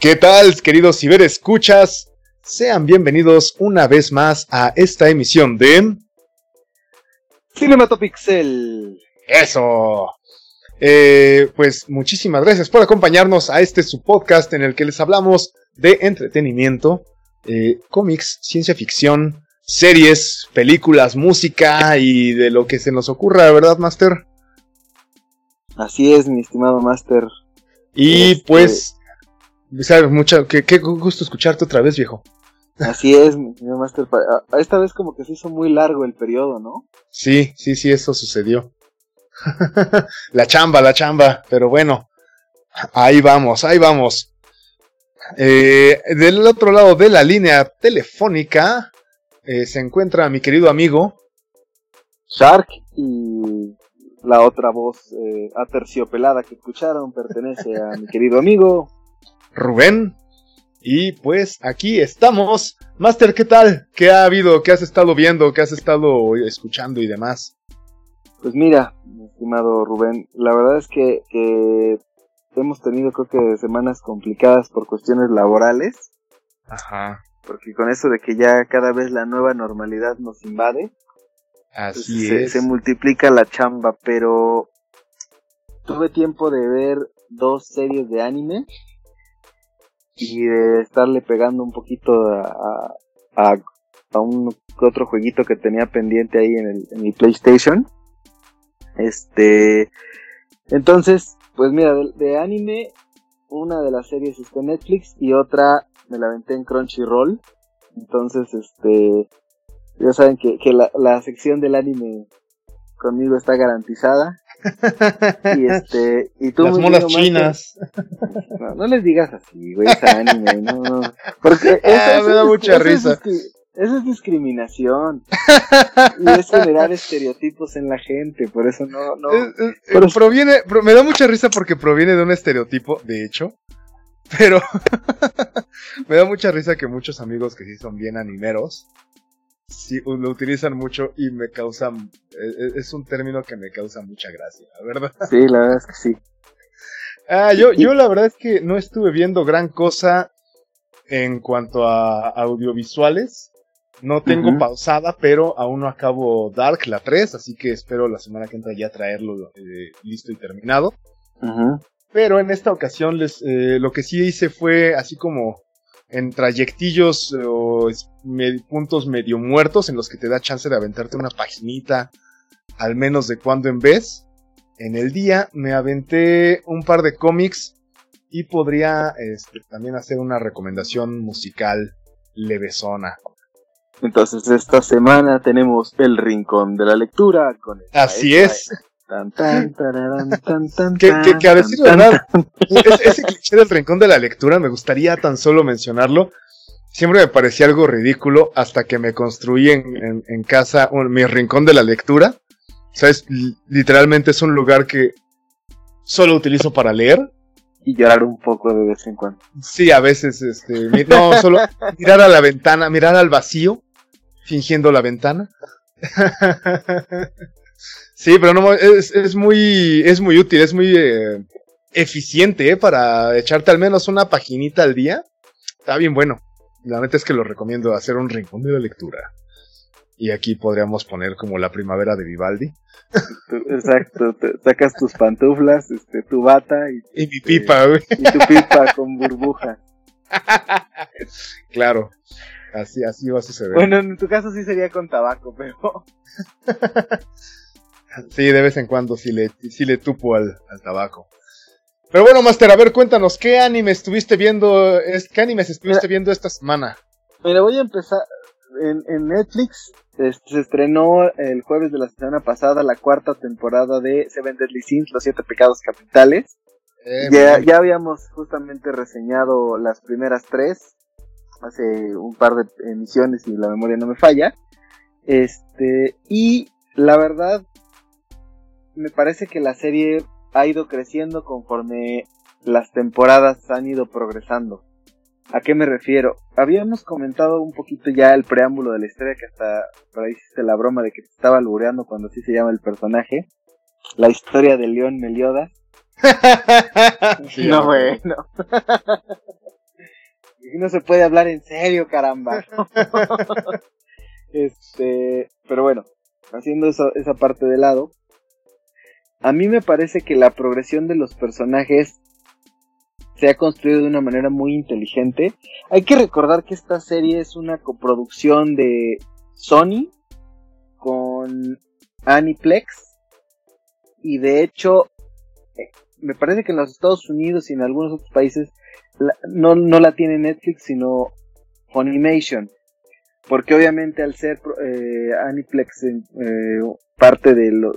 ¿Qué tal, queridos ciberescuchas? Sean bienvenidos una vez más a esta emisión de Cinematopixel. Eso. Eh, pues muchísimas gracias por acompañarnos a este su podcast en el que les hablamos de entretenimiento, eh, cómics, ciencia ficción, series, películas, música y de lo que se nos ocurra, ¿verdad, Master? Así es, mi estimado Master. Y este, pues, sabes mucho, qué, qué gusto escucharte otra vez, viejo. Así es, mi Master. Esta vez como que se hizo muy largo el periodo, ¿no? Sí, sí, sí, eso sucedió. la chamba, la chamba, pero bueno, ahí vamos, ahí vamos. Eh, del otro lado de la línea telefónica eh, se encuentra mi querido amigo Shark y la otra voz eh, aterciopelada que escucharon pertenece a mi querido amigo Rubén. Y pues aquí estamos. Master, ¿qué tal? ¿Qué ha habido? ¿Qué has estado viendo? ¿Qué has estado escuchando y demás? Pues mira, mi estimado Rubén, la verdad es que, que hemos tenido creo que semanas complicadas por cuestiones laborales. Ajá. Porque con eso de que ya cada vez la nueva normalidad nos invade, Así se, es. se multiplica la chamba, pero tuve tiempo de ver dos series de anime y de estarle pegando un poquito a, a, un otro jueguito que tenía pendiente ahí en el, en el PlayStation. Este, entonces, pues mira, de, de, anime, una de las series está en Netflix y otra me la aventé en Crunchyroll. Entonces, este, ya saben que, que la, la, sección del anime conmigo está garantizada. Y este, y tú Las monas chinas. No, no, les digas así, güey, es anime, no. Porque ah, eso, me da mucha eso risa. Es, eso es discriminación. y es generar estereotipos en la gente, por eso no, no. Es, es, pero proviene, me da mucha risa porque proviene de un estereotipo, de hecho. Pero me da mucha risa que muchos amigos que sí son bien animeros, sí lo utilizan mucho y me causan, es un término que me causa mucha gracia, la verdad. Sí, la verdad es que sí. Ah, yo, yo la verdad es que no estuve viendo gran cosa en cuanto a audiovisuales. No tengo uh -huh. pausada, pero aún no acabo Dark, la 3, así que espero la semana que entra ya traerlo eh, listo y terminado. Uh -huh. Pero en esta ocasión les, eh, lo que sí hice fue así como en trayectillos eh, o med puntos medio muertos en los que te da chance de aventarte una paginita al menos de cuando en vez. En el día me aventé un par de cómics y podría este, también hacer una recomendación musical levesona. Entonces esta semana tenemos el rincón de la lectura con Así es. Que, que, que, a decir verdad, ese, ese cliché del rincón de la lectura me gustaría tan solo mencionarlo. Siempre me parecía algo ridículo hasta que me construí en, en, en casa un, mi rincón de la lectura. ¿Sabes? Literalmente es un lugar que solo utilizo para leer. Y llorar un poco de vez en cuando. Sí, a veces, este, no, solo mirar a la ventana, mirar al vacío, fingiendo la ventana. Sí, pero no es, es muy es muy útil, es muy eh, eficiente ¿eh? para echarte al menos una paginita al día. Está bien bueno. La neta es que lo recomiendo hacer un rincón de la lectura. Y aquí podríamos poner como la primavera de Vivaldi. Exacto, te sacas tus pantuflas, este, tu bata y, y mi pipa, güey. Y tu pipa con burbuja. claro. Así, así va a suceder. Bueno, en tu caso sí sería con tabaco, pero. Sí, de vez en cuando sí le, sí le tupo al, al, tabaco. Pero bueno, Master, a ver, cuéntanos, ¿qué anime estuviste viendo, qué animes estuviste mira, viendo esta semana? Mira, voy a empezar, en, en Netflix este, se estrenó el jueves de la semana pasada la cuarta temporada de Seven Deadly Sins, Los Siete Pecados Capitales. Eh, ya, ya habíamos justamente reseñado las primeras tres, hace un par de emisiones y la memoria no me falla. Este, y la verdad, me parece que la serie ha ido creciendo conforme las temporadas han ido progresando. ¿A qué me refiero? Habíamos comentado un poquito ya el preámbulo de la historia, que hasta por ahí hiciste la broma de que te estaba albureando cuando así se llama el personaje. La historia de León Meliodas. sí, no, bueno. no se puede hablar en serio, caramba. este, pero bueno, haciendo esa parte de lado, a mí me parece que la progresión de los personajes se ha construido de una manera muy inteligente. Hay que recordar que esta serie es una coproducción de Sony con Aniplex y de hecho eh, me parece que en los Estados Unidos y en algunos otros países no, no la tiene Netflix sino Funimation porque obviamente al ser eh, Aniplex eh, parte de lo,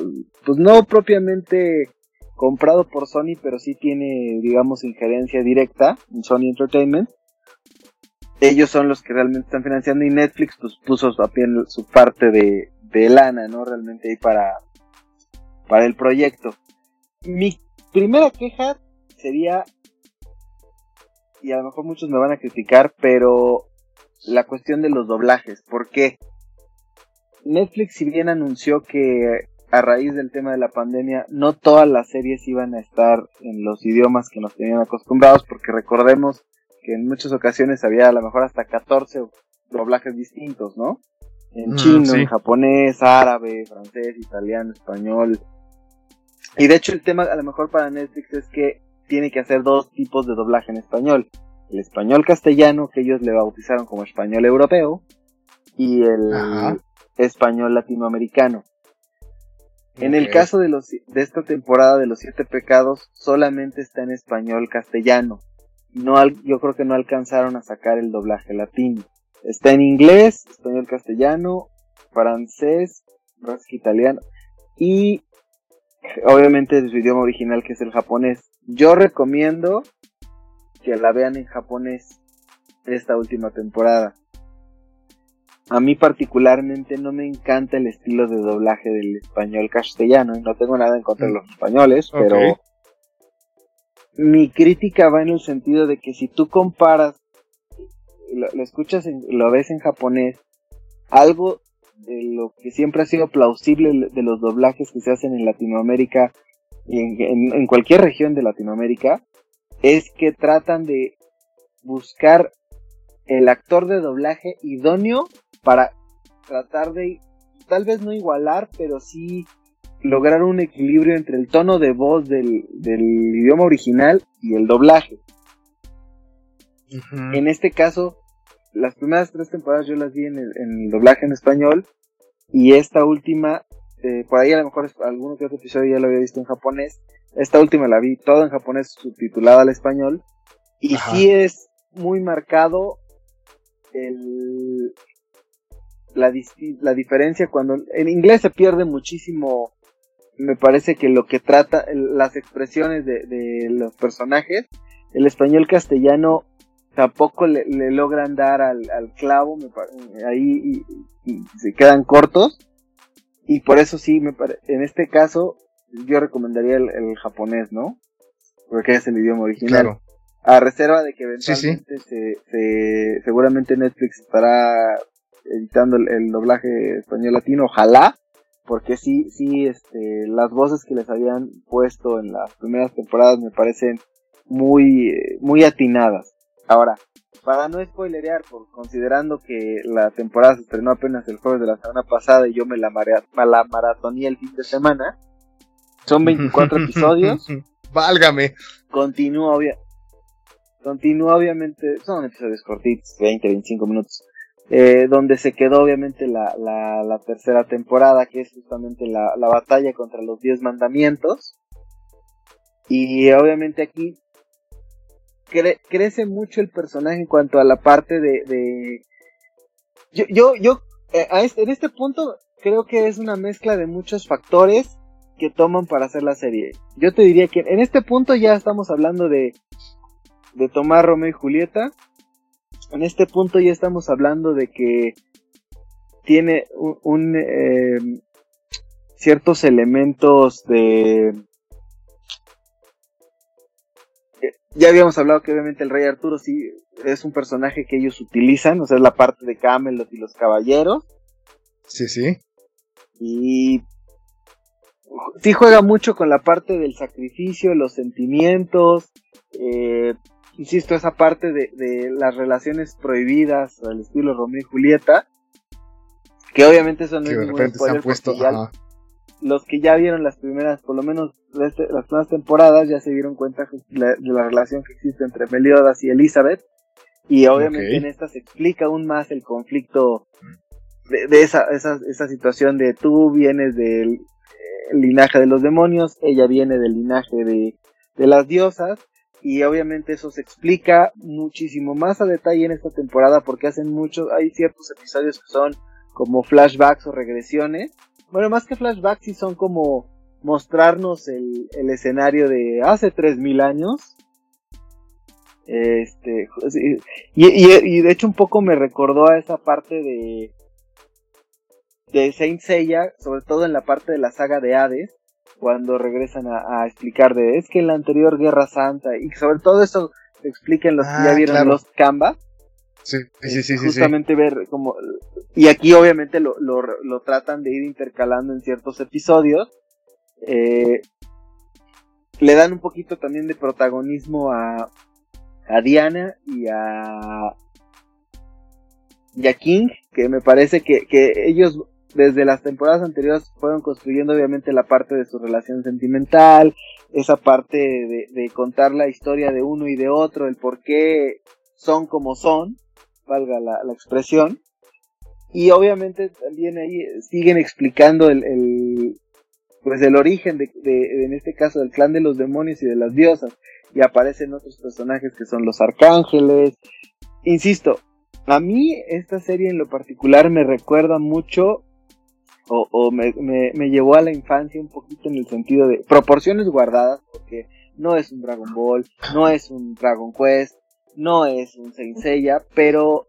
pues no propiamente comprado por Sony, pero sí tiene, digamos, injerencia directa en Sony Entertainment. Ellos son los que realmente están financiando y Netflix pues puso también su parte de, de lana, ¿no? Realmente ahí para, para el proyecto. Mi primera queja sería, y a lo mejor muchos me van a criticar, pero la cuestión de los doblajes. ¿Por qué? Netflix, si bien anunció que a raíz del tema de la pandemia, no todas las series iban a estar en los idiomas que nos tenían acostumbrados, porque recordemos que en muchas ocasiones había a lo mejor hasta 14 doblajes distintos, ¿no? En mm, chino, en japonés, árabe, francés, italiano, español. Y de hecho el tema a lo mejor para Netflix es que tiene que hacer dos tipos de doblaje en español el español castellano, que ellos le bautizaron como español europeo, y el español latinoamericano. En el caso de, los, de esta temporada de los siete pecados, solamente está en español castellano. No yo creo que no alcanzaron a sacar el doblaje latino. Está en inglés, español castellano, francés, italiano y obviamente de su idioma original que es el japonés. Yo recomiendo que la vean en japonés esta última temporada. A mí particularmente no me encanta el estilo de doblaje del español castellano, no tengo nada en contra de los españoles, pero mi crítica va en el sentido de que si tú comparas, lo, escuchas, lo ves en japonés, algo de lo que siempre ha sido plausible de los doblajes que se hacen en Latinoamérica y en cualquier región de Latinoamérica, es que tratan de buscar el actor de doblaje idóneo para tratar de tal vez no igualar, pero sí lograr un equilibrio entre el tono de voz del, idioma original y el doblaje. En este caso, las primeras tres temporadas yo las vi en el, doblaje en español y esta última, eh, por ahí a lo mejor alguno que otro episodio ya lo había visto en japonés, esta última la vi todo en japonés subtitulada al español. Y sí es muy marcado el, la, la diferencia cuando en inglés se pierde muchísimo. Me parece que lo que trata, las expresiones de, los personajes, el español castellano tampoco le, logran dar al, clavo, ahí y, se quedan cortos. Y por eso sí, me en este caso, yo recomendaría el, japonés, ¿no? Porque es el idioma original. A reserva de que eventualmente Se, seguramente Netflix estará editando el, doblaje español latino, ojalá, porque sí, sí, este, las voces que les habían puesto en las primeras temporadas me parecen muy, muy atinadas. Ahora, para no spoilerear, por, considerando que la temporada se estrenó apenas el jueves de la semana pasada y yo me la, la maratoné el fin de semana, son 24 episodios. Válgame. Continúa, obvia continúa obviamente, son episodios cortitos, 20, 25 minutos. Eh, donde se quedó obviamente la, la, tercera temporada, que es justamente la, la batalla contra los 10 mandamientos. Y obviamente aquí crece mucho el personaje en cuanto a la parte de... Yo, yo, yo eh, este, en este punto creo que es una mezcla de muchos factores que toman para hacer la serie. Yo te diría que en este punto ya estamos hablando de, de tomar Romeo y Julieta. En este punto ya estamos hablando de que tiene un, em, ciertos elementos de ya habíamos hablado que obviamente el rey Arturo sí es un personaje que ellos utilizan, o sea, es la parte de Camelot y los caballeros. Sí, sí. Y sí juega mucho con la parte del sacrificio, los sentimientos. Eh, insisto, esa parte de, de las relaciones prohibidas al estilo Romeo y Julieta, que obviamente son que de repente se han puesto, los que ya vieron las primeras, por lo menos este, las primeras temporadas, ya se dieron cuenta de la relación que existe entre Meliodas y Elizabeth. Y obviamente en esta se explica aún más el conflicto de, esa, esa, esa, situación de tú vienes del eh, linaje de los demonios, ella viene del linaje de, de las diosas. Y obviamente eso se explica muchísimo más a detalle en esta temporada porque hacen muchos, hay ciertos episodios que son como flashbacks o regresiones bueno, más que flashbacks, sí son como mostrarnos el, el escenario de hace 3000 años. Este, y, y, de hecho un poco me recordó a esa parte de de Saint Seiya, sobre todo en la parte de la saga de Hades, cuando regresan a, explicar de es que en la anterior Guerra Santa y sobre todo eso se explica en los que ya ah, vieron los Canvas Sí, sí, sí, Justamente ver como... Y aquí obviamente lo, lo, lo, tratan de ir intercalando en ciertos episodios. Eh, le dan un poquito también de protagonismo a, a Diana y a, y a King, que me parece que, que ellos desde las temporadas anteriores fueron construyendo obviamente la parte de su relación sentimental, esa parte de, de contar la historia de uno y de otro, el por qué son como son, valga la, expresión. Y obviamente también ahí siguen explicando el, el pues el origen de, en este caso del clan de los demonios y de las diosas. Y aparecen otros personajes que son los arcángeles. Insisto, a mí esta serie en lo particular me recuerda mucho o, o me, me, me, llevó a la infancia un poquito en el sentido de proporciones guardadas, porque no es un Dragon Ball, no es un Dragon Quest, no es un Saint pero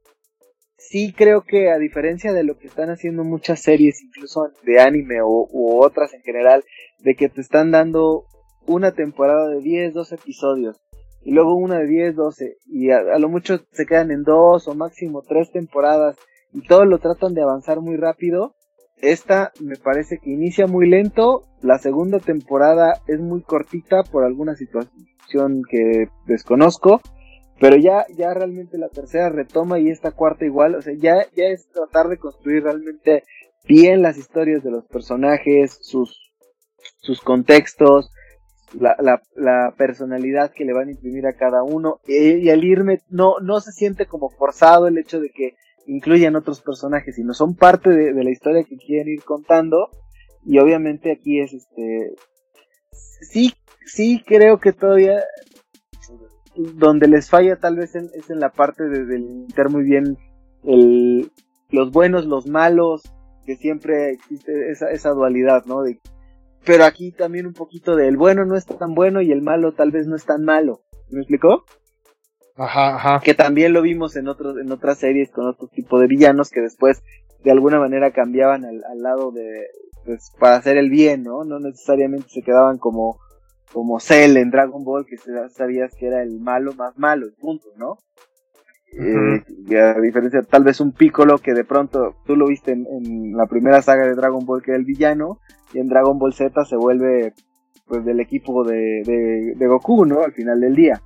sí creo que a diferencia de lo que están haciendo muchas series, incluso de anime o, u otras en general, de que te están dando una temporada de 10, 12 episodios y luego una de 10, 12 y a, lo mucho se quedan en dos o máximo tres temporadas y todo lo tratan de avanzar muy rápido. Esta me parece que inicia muy lento, la segunda temporada es muy cortita por alguna situación que desconozco pero ya, ya realmente la tercera retoma y esta cuarta igual, o sea, ya, ya es tratar de construir realmente bien las historias de los personajes, sus, sus contextos, la, la, personalidad que le van a imprimir a cada uno, y, al irme, no, no se siente como forzado el hecho de que incluyan otros personajes, sino son parte de la historia que quieren ir contando, y obviamente aquí es este, sí, sí creo que todavía donde les falla tal vez es en la parte de delimitar muy bien el, los buenos, los malos, que siempre existe esa, esa dualidad, ¿no? De, pero aquí también un poquito de el bueno no es tan bueno y el malo tal vez no es tan malo. ¿Me explicó? Ajá, ajá. Que también lo vimos en otros, en otras series con otro tipo de villanos que después de alguna manera cambiaban al, al lado de, pues, para hacer el bien, ¿no? No necesariamente se quedaban como como Cell en Dragon Ball, que sabías que era el malo más malo, punto, ¿no? Eh, y a diferencia, tal vez un Piccolo que de pronto tú lo viste en, la primera saga de Dragon Ball que era el villano, y en Dragon Ball Z se vuelve pues del equipo de, de, Goku, ¿no? Al final del día.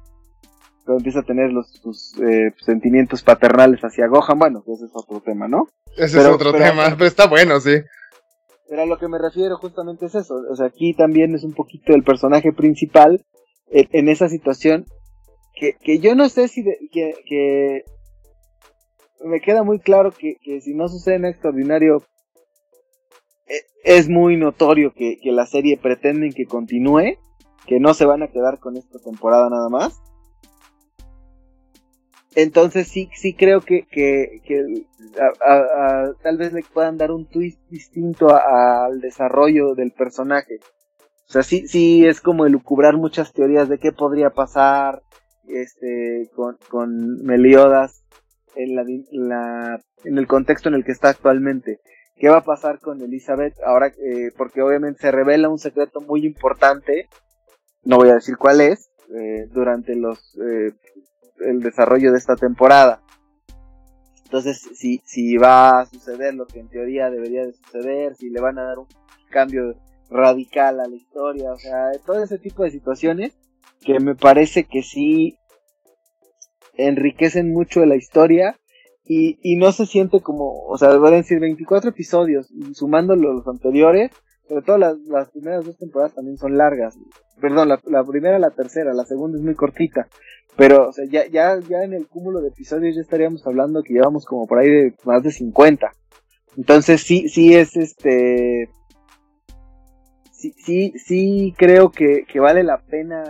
Pero empieza a tener los, sus eh, sentimientos paternales hacia Gohan, bueno, ese es otro tema, ¿no? Ese es otro tema, pero está bueno, sí. Pero a lo que me refiero justamente es eso. O sea, aquí también es un poquito el personaje principal en, esa situación que, que, yo no sé si que, que, me queda muy claro que, que si no sucede en extraordinario e, es muy notorio que, que la serie pretenden que continúe, que no se van a quedar con esta temporada nada más. Entonces sí, sí creo que, que, tal vez le puedan dar un twist distinto al desarrollo del personaje. O sea, sí, sí es como elucubrar muchas teorías de qué podría pasar este, con, con Meliodas en, la, en el contexto en el que está actualmente. ¿Qué va a pasar con Elizabeth ahora? Eh, porque obviamente se revela un secreto muy importante, no voy a decir cuál es, eh, durante los eh, el desarrollo de esta temporada. Entonces, si, si va a suceder lo que en teoría debería de suceder, si le van a dar un cambio radical a la historia, o sea, todo ese tipo de situaciones que me parece que sí enriquecen mucho la historia y, y no se siente como, o sea, van a decir 24 episodios, sumando los anteriores, sobre todo las, las primeras dos temporadas también son largas. Perdón, la, la primera, la tercera, la segunda es muy cortita. Pero, o sea, ya, ya, ya en el cúmulo de episodios ya estaríamos hablando que llevamos como por ahí de más de 50. Entonces sí, sí es este, sí, sí, sí creo que, que vale la pena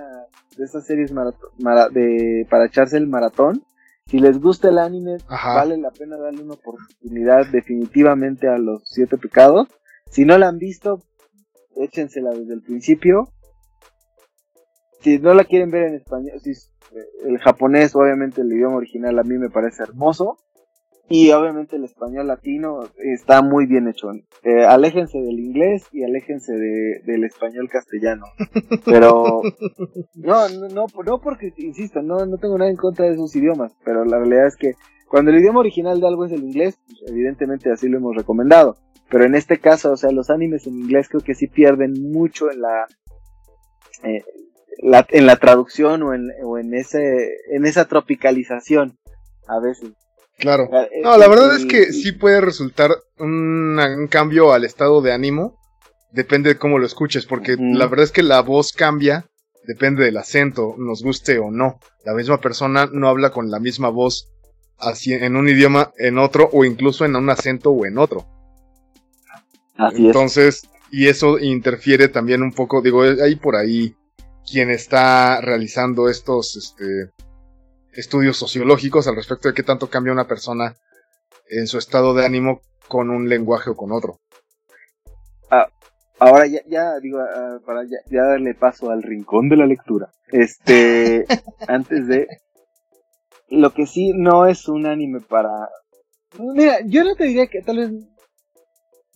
de estas series de, para echarse el maratón. Si les gusta el anime, vale la pena darle una oportunidad definitivamente a los siete pecados. Si no la han visto, échensela desde el principio. Si no la quieren ver en español, si el japonés, obviamente el idioma original a mí me parece hermoso. Y obviamente el español latino está muy bien hecho. Eh, aléjense del inglés y aléjense de, del español castellano. Pero no, no, no, no porque, insisto, no, no tengo nada en contra de esos idiomas. Pero la realidad es que cuando el idioma original de algo es el inglés, pues, evidentemente así lo hemos recomendado. Pero en este caso, o sea, los animes en inglés creo que sí pierden mucho en la, eh, la en la traducción o en, o en ese, en esa tropicalización a veces. Claro. Eh, no, la verdad es que sí puede resultar un, cambio al estado de ánimo. Depende de cómo lo escuches, porque la verdad es que la voz cambia, depende del acento, nos guste o no. La misma persona no habla con la misma voz así en un idioma, en otro, o incluso en un acento o en otro. Así Entonces, y eso interfiere también un poco, digo, hay por ahí quien está realizando estos, este, estudios sociológicos al respecto de qué tanto cambia una persona en su estado de ánimo con un lenguaje o con otro. Ah, ahora ya, ya digo, ah, para ya, darle paso al rincón de la lectura. Este, antes de... Lo que sí no es un anime para... Mira, yo no te diría que tal vez...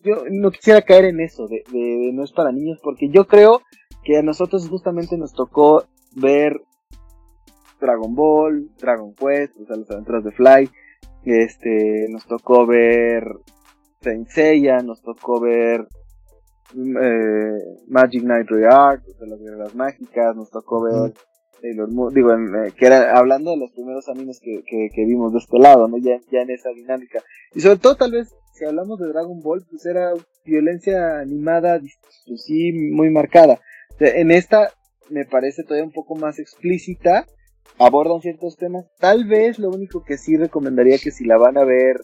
Yo no quisiera caer en eso, de, de no es para niños, porque yo creo que a nosotros justamente nos tocó ver Dragon Ball, Dragon Quest, o sea, las aventuras de Fly. Este, nos tocó ver Saint Seiya, nos tocó ver eh, Magic Knight Reart, o sea, las guerreras mágicas, nos tocó ver Sailor Moon, digo, eh, que era hablando de los primeros animes que, que, vimos de este lado, ¿no? Ya, ya en esa dinámica. Y sobre todo, tal vez, si hablamos de Dragon Ball, pues era violencia animada, pues sí, muy marcada. en esta me parece todavía un poco más explícita, abordan ciertos temas. Tal vez lo único que sí recomendaría que si la van a ver,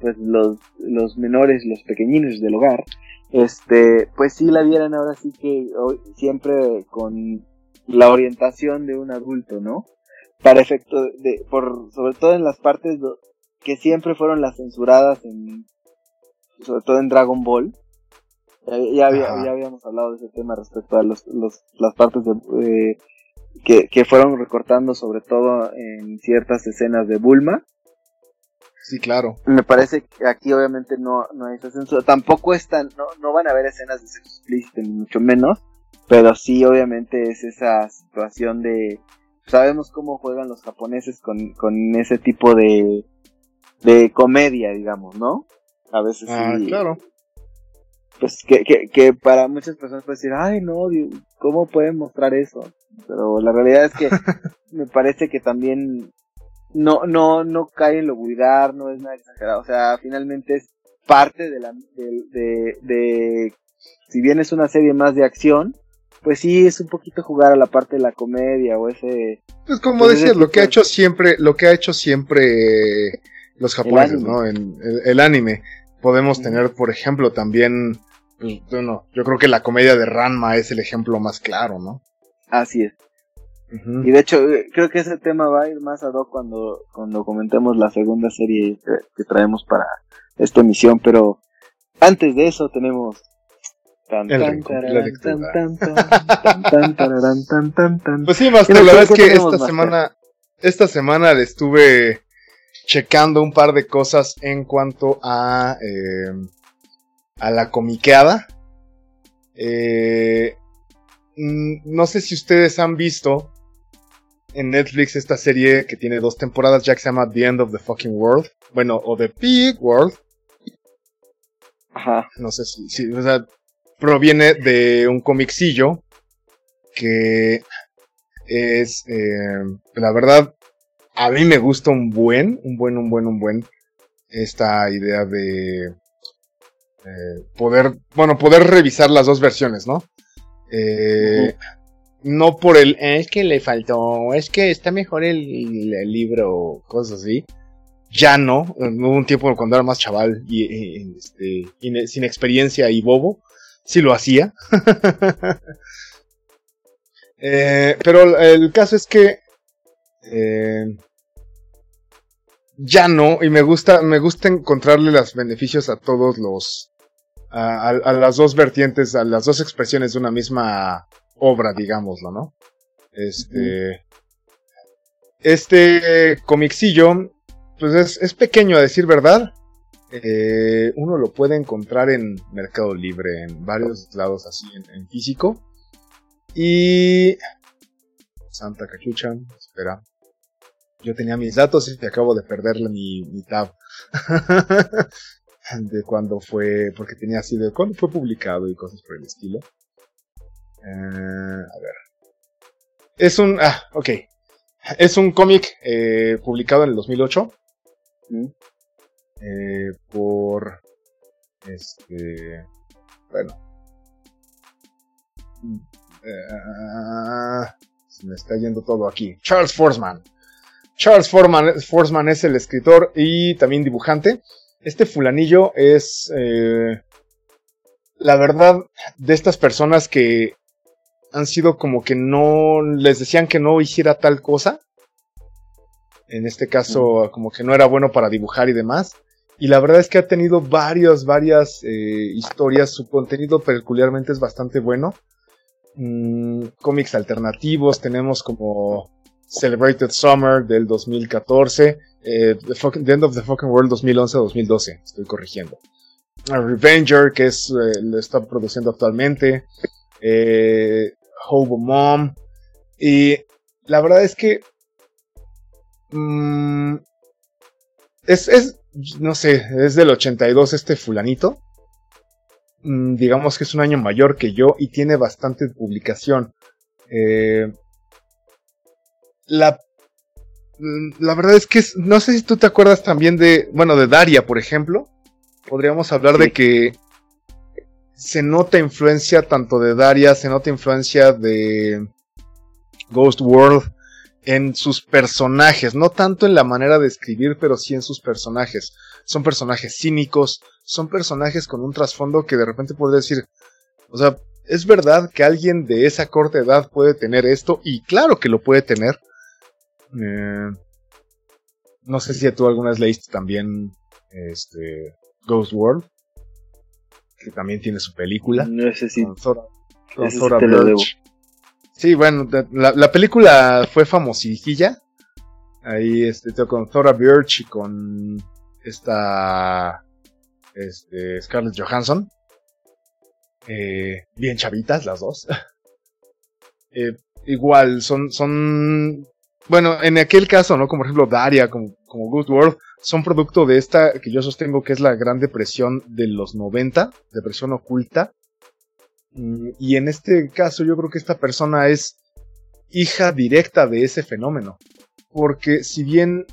pues los, los menores, los pequeñinos del hogar, este, pues sí la vieran ahora sí que siempre con la orientación de un adulto, ¿no? Para efecto de, por, sobre todo en las partes que siempre fueron las censuradas en, sobre todo en Dragon Ball. Ya, ya, habíamos hablado de ese tema respecto a los, los las partes de, eh, que, que fueron recortando sobre todo en ciertas escenas de Bulma. Sí, claro. Me parece que aquí obviamente no, no hay esa censura. Tampoco están, no, no van a haber escenas de sexo explícito, ni mucho menos. Pero sí, obviamente es esa situación de... Sabemos cómo juegan los japoneses con, con ese tipo de, de comedia, digamos, ¿no? A veces ah, claro pues que, que, que para muchas personas puede decir, ay no, ¿cómo pueden mostrar eso? Pero la realidad es que me parece que también no, no, no cae en lo vulgar, no es nada exagerado, o sea, finalmente es parte de la, de, de, si bien es una serie más de acción, pues sí es un poquito jugar a la parte de la comedia o ese pues como pues decir lo que ha hecho siempre lo que ha hecho siempre los japoneses no en el, anime. Podemos tener por ejemplo también pues, bueno, yo creo que la comedia de Ranma es el ejemplo más claro, ¿no? Así es. Y de hecho, eh, creo que ese tema va a ir más a do cuando, cuando comentemos la segunda serie que, traemos para esta emisión, pero antes de eso tenemos pues sí, más la verdad es que esta semana, esta semana le estuve checando un par de cosas en cuanto a eh, a la comiqueada. Eh, no sé si ustedes han visto en Netflix esta serie que tiene dos temporadas ya que se llama The End of the Fucking World. Bueno, o The Big World. Ajá. No sé si, o sea, proviene de un comicillo que es, eh, la verdad, a mí me gusta un buen, un buen, un buen, un buen, esta idea de eh, poder, bueno, poder revisar las dos versiones, ¿no? Eh, no por el, es que le faltó, es que está mejor el, libro, cosas así. Ya no, hubo un tiempo cuando era más chaval y, este, sin experiencia y bobo, sí lo hacía. Eh, pero el caso es que eh, ya no, y me gusta, me gusta encontrarle los beneficios a todos los, a, las dos vertientes, a las dos expresiones de una misma obra, digámoslo, ¿no? Este, este comicillo, pues es, es, pequeño a decir verdad. Eh, uno lo puede encontrar en Mercado Libre, en varios lados así, en físico. Y... Santa cachucha, espera. Yo tenía mis datos y acabo de perderle mi, mi tab. de cuando fue, porque tenía así de cuando fue publicado y cosas por el estilo. Eh, a ver. Es un, ah, ok. Es un cómic eh, publicado en el 2008. Mm. Eh, por, este, bueno, Uh, se me está yendo todo aquí. Charles Forsman. Charles Forsman, es el escritor y también dibujante. Este fulanillo es, eh, la verdad, de estas personas que han sido como que no, les decían que no hiciera tal cosa. En este caso, como que no era bueno para dibujar y demás. Y la verdad es que ha tenido varias, varias eh, historias. Su contenido peculiarmente es bastante bueno. Mm, cómics alternativos, tenemos como Celebrated Summer del 2014, eh, the, End of the Fucking World 2011-2012, estoy corrigiendo. Revenger, que es, eh, lo está produciendo actualmente, eh, Hobo Mom, y la verdad es que mm, es, es, no sé, es del 82 este fulanito. Mm, digamos que es un año mayor que yo y tiene bastante publicación. Eh, la, mm, la verdad es que no sé si tú te acuerdas también de, bueno, de Daria, por ejemplo. Podríamos hablar de que se nota influencia tanto de Daria, se nota influencia de Ghost World en sus personajes, no tanto en la manera de escribir, pero sí en sus personajes. Son personajes cínicos, son personajes con un trasfondo que de repente podría decir, o sea, es verdad que alguien de esa corta edad puede tener esto, y claro que lo puede tener. Eh, no sé si tú alguna vez leíste también este, Ghost World, que también tiene su película. No sé si. Con Sí, bueno, la, película fue famosilla. Ahí este, con Thora Birch y con esta este, Scarlett Johansson. Eh, bien chavitas las dos. Eh, igual, son, son, bueno, en aquel caso, ¿no? Como por ejemplo Daria, como, como Good World, son producto de esta que yo sostengo que es la gran depresión de los 90, depresión oculta. Mm, y en este caso yo creo que esta persona es hija directa de ese fenómeno. Porque si bien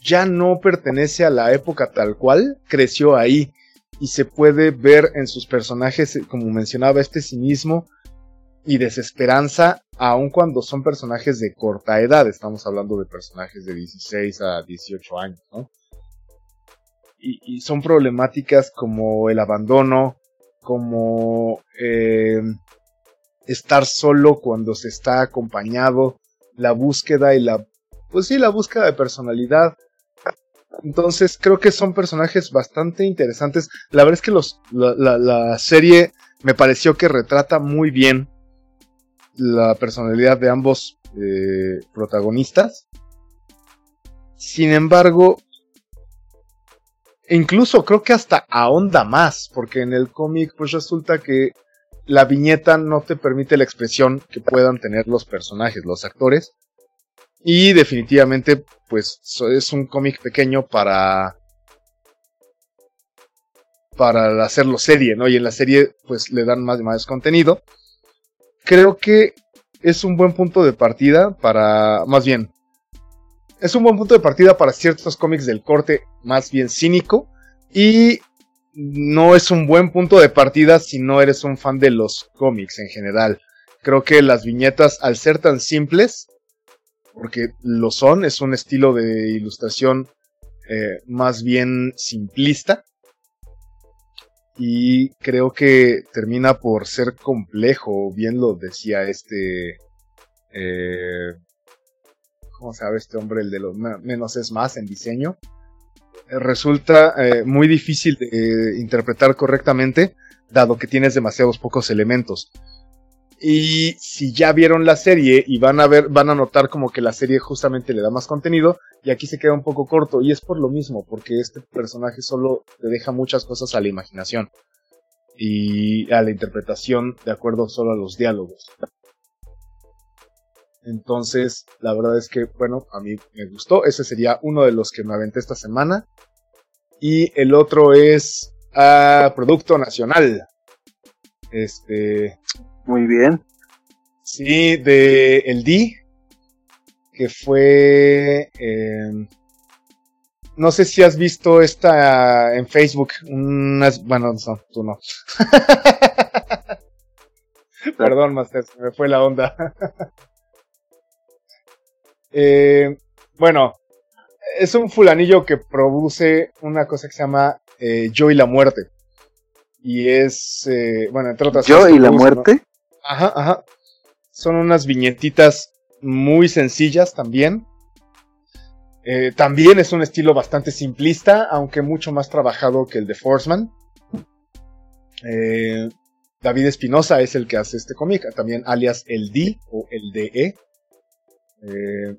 ya no pertenece a la época tal cual, creció ahí y se puede ver en sus personajes, como mencionaba, este cinismo y desesperanza, aun cuando son personajes de corta edad, estamos hablando de personajes de 16 a 18 años, ¿no? Y, son problemáticas como el abandono, como eh, estar solo cuando se está acompañado, la búsqueda y la, pues sí, la búsqueda de personalidad, entonces creo que son personajes bastante interesantes. La verdad es que los, la, serie me pareció que retrata muy bien la personalidad de ambos eh, protagonistas. Sin embargo, incluso creo que hasta ahonda más, porque en el cómic pues resulta que la viñeta no te permite la expresión que puedan tener los personajes, los actores. Y definitivamente, pues es un cómic pequeño para para hacerlo serie, ¿no? Y en la serie pues le dan más y más contenido. Creo que es un buen punto de partida para, más bien, es un buen punto de partida para ciertos cómics del corte más bien cínico y no es un buen punto de partida si no eres un fan de los cómics en general. Creo que las viñetas, al ser tan simples, porque lo son, es un estilo de ilustración eh, más bien simplista. Y creo que termina por ser complejo, bien lo decía este... Eh, ¿Cómo sabe este hombre? El de los menos es más en diseño resulta eh, muy difícil de interpretar correctamente, dado que tienes demasiados pocos elementos. Y si ya vieron la serie y van a ver, van a notar como que la serie justamente le da más contenido y aquí se queda un poco corto y es por lo mismo, porque este personaje solo te deja muchas cosas a la imaginación y a la interpretación de acuerdo solo a los diálogos. Entonces, la verdad es que, bueno, a mí me gustó. Ese sería uno de los que me aventé esta semana. Y el otro es a Producto Nacional. Este. Muy bien. Sí, de El D. Que fue. Em, no sé si has visto esta en Facebook. Unas, bueno, no, tú no. Perdón, Master, me fue la onda. Eh, bueno, es un fulanillo que produce una cosa que se llama eh, Yo y la Muerte. Y es, eh, bueno, entre otras cosas. ¿Yo y la Muerte? Ajá, ajá. Son unas viñetitas muy sencillas también. también es un estilo bastante simplista, aunque mucho más trabajado que el de Forceman. David Espinosa es el que hace este cómic, también alias el D o el DE. Eh,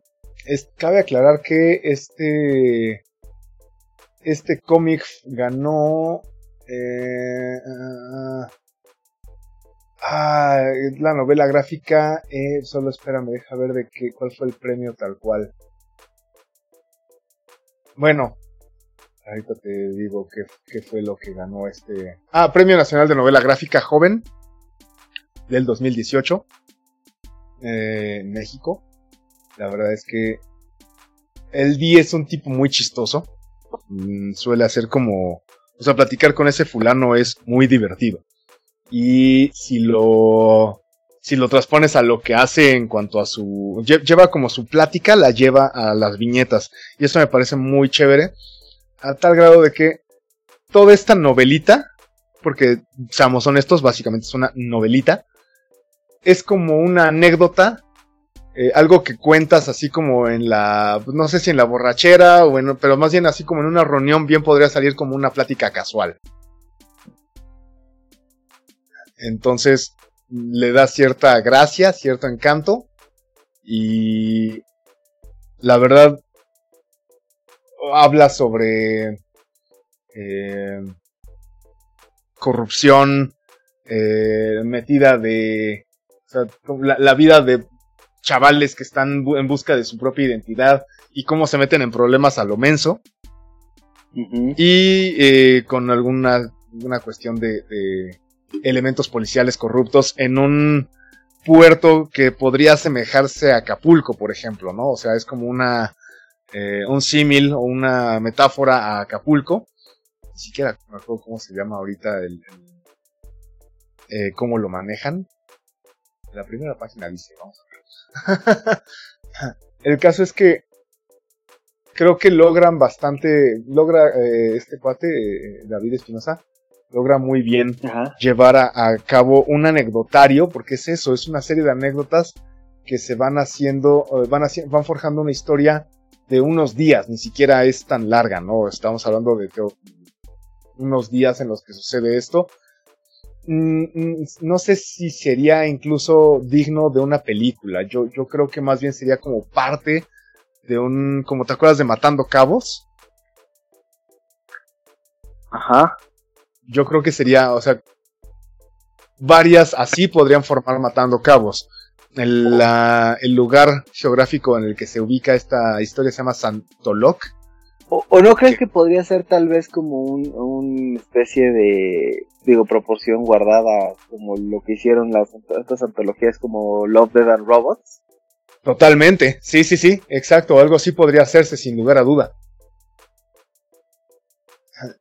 cabe aclarar que este, este cómic ganó eh, ah, la novela gráfica. Eh, solo espérame, deja ver de qué, cuál fue el premio tal cual. Bueno, ahorita te digo qué, qué fue lo que ganó este. Ah, Premio Nacional de Novela Gráfica Joven del 2018 eh, en México. La verdad es que el D es un tipo muy chistoso. Mm, suele hacer como... O sea, platicar con ese fulano es muy divertido. Y si lo... Si lo transpones a lo que hace en cuanto a su... Lleva como su plática, la lleva a las viñetas. Y eso me parece muy chévere. A tal grado de que toda esta novelita, porque seamos honestos, básicamente es una novelita, es como una anécdota eh, algo que cuentas así como en la, no sé si en la borrachera, o en, pero más bien así como en una reunión, bien podría salir como una plática casual. Entonces le da cierta gracia, cierto encanto, y la verdad habla sobre eh, corrupción eh, metida de la, vida de chavales que están en busca de su propia identidad y cómo se meten en problemas a lo menso. Y eh, con alguna una cuestión de, elementos policiales corruptos en un puerto que podría asemejarse a Acapulco, por ejemplo, ¿no? O sea, es como una eh, un símil o una metáfora a Acapulco. Ni siquiera me acuerdo cómo se llama ahorita el, eh, cómo lo manejan. La primera página dice, vamos a el caso es que creo que logran bastante, logra eh, este cuate, eh, David Espinosa, logra muy bien llevar a, cabo un anecdotario, porque es eso, es una serie de anécdotas que se van haciendo, van, van forjando una historia de unos días, ni siquiera es tan larga, ¿no? Estamos hablando de unos días en los que sucede esto, Mm, mm, no sé si sería incluso digno de una película. Yo, yo creo que más bien sería como parte de un, como te acuerdas de Matando Cabos. Ajá. Yo creo que sería, o sea, varias así podrían formar Matando Cabos. El, el lugar geográfico en el que se ubica esta historia se llama Santoloc. O, no crees que podría ser tal vez como un, una especie de, digo, proporción guardada, como lo que hicieron las estas antologías como Love, Dead and Robots? Totalmente, sí, sí, sí, exacto, algo así podría hacerse sin lugar a duda.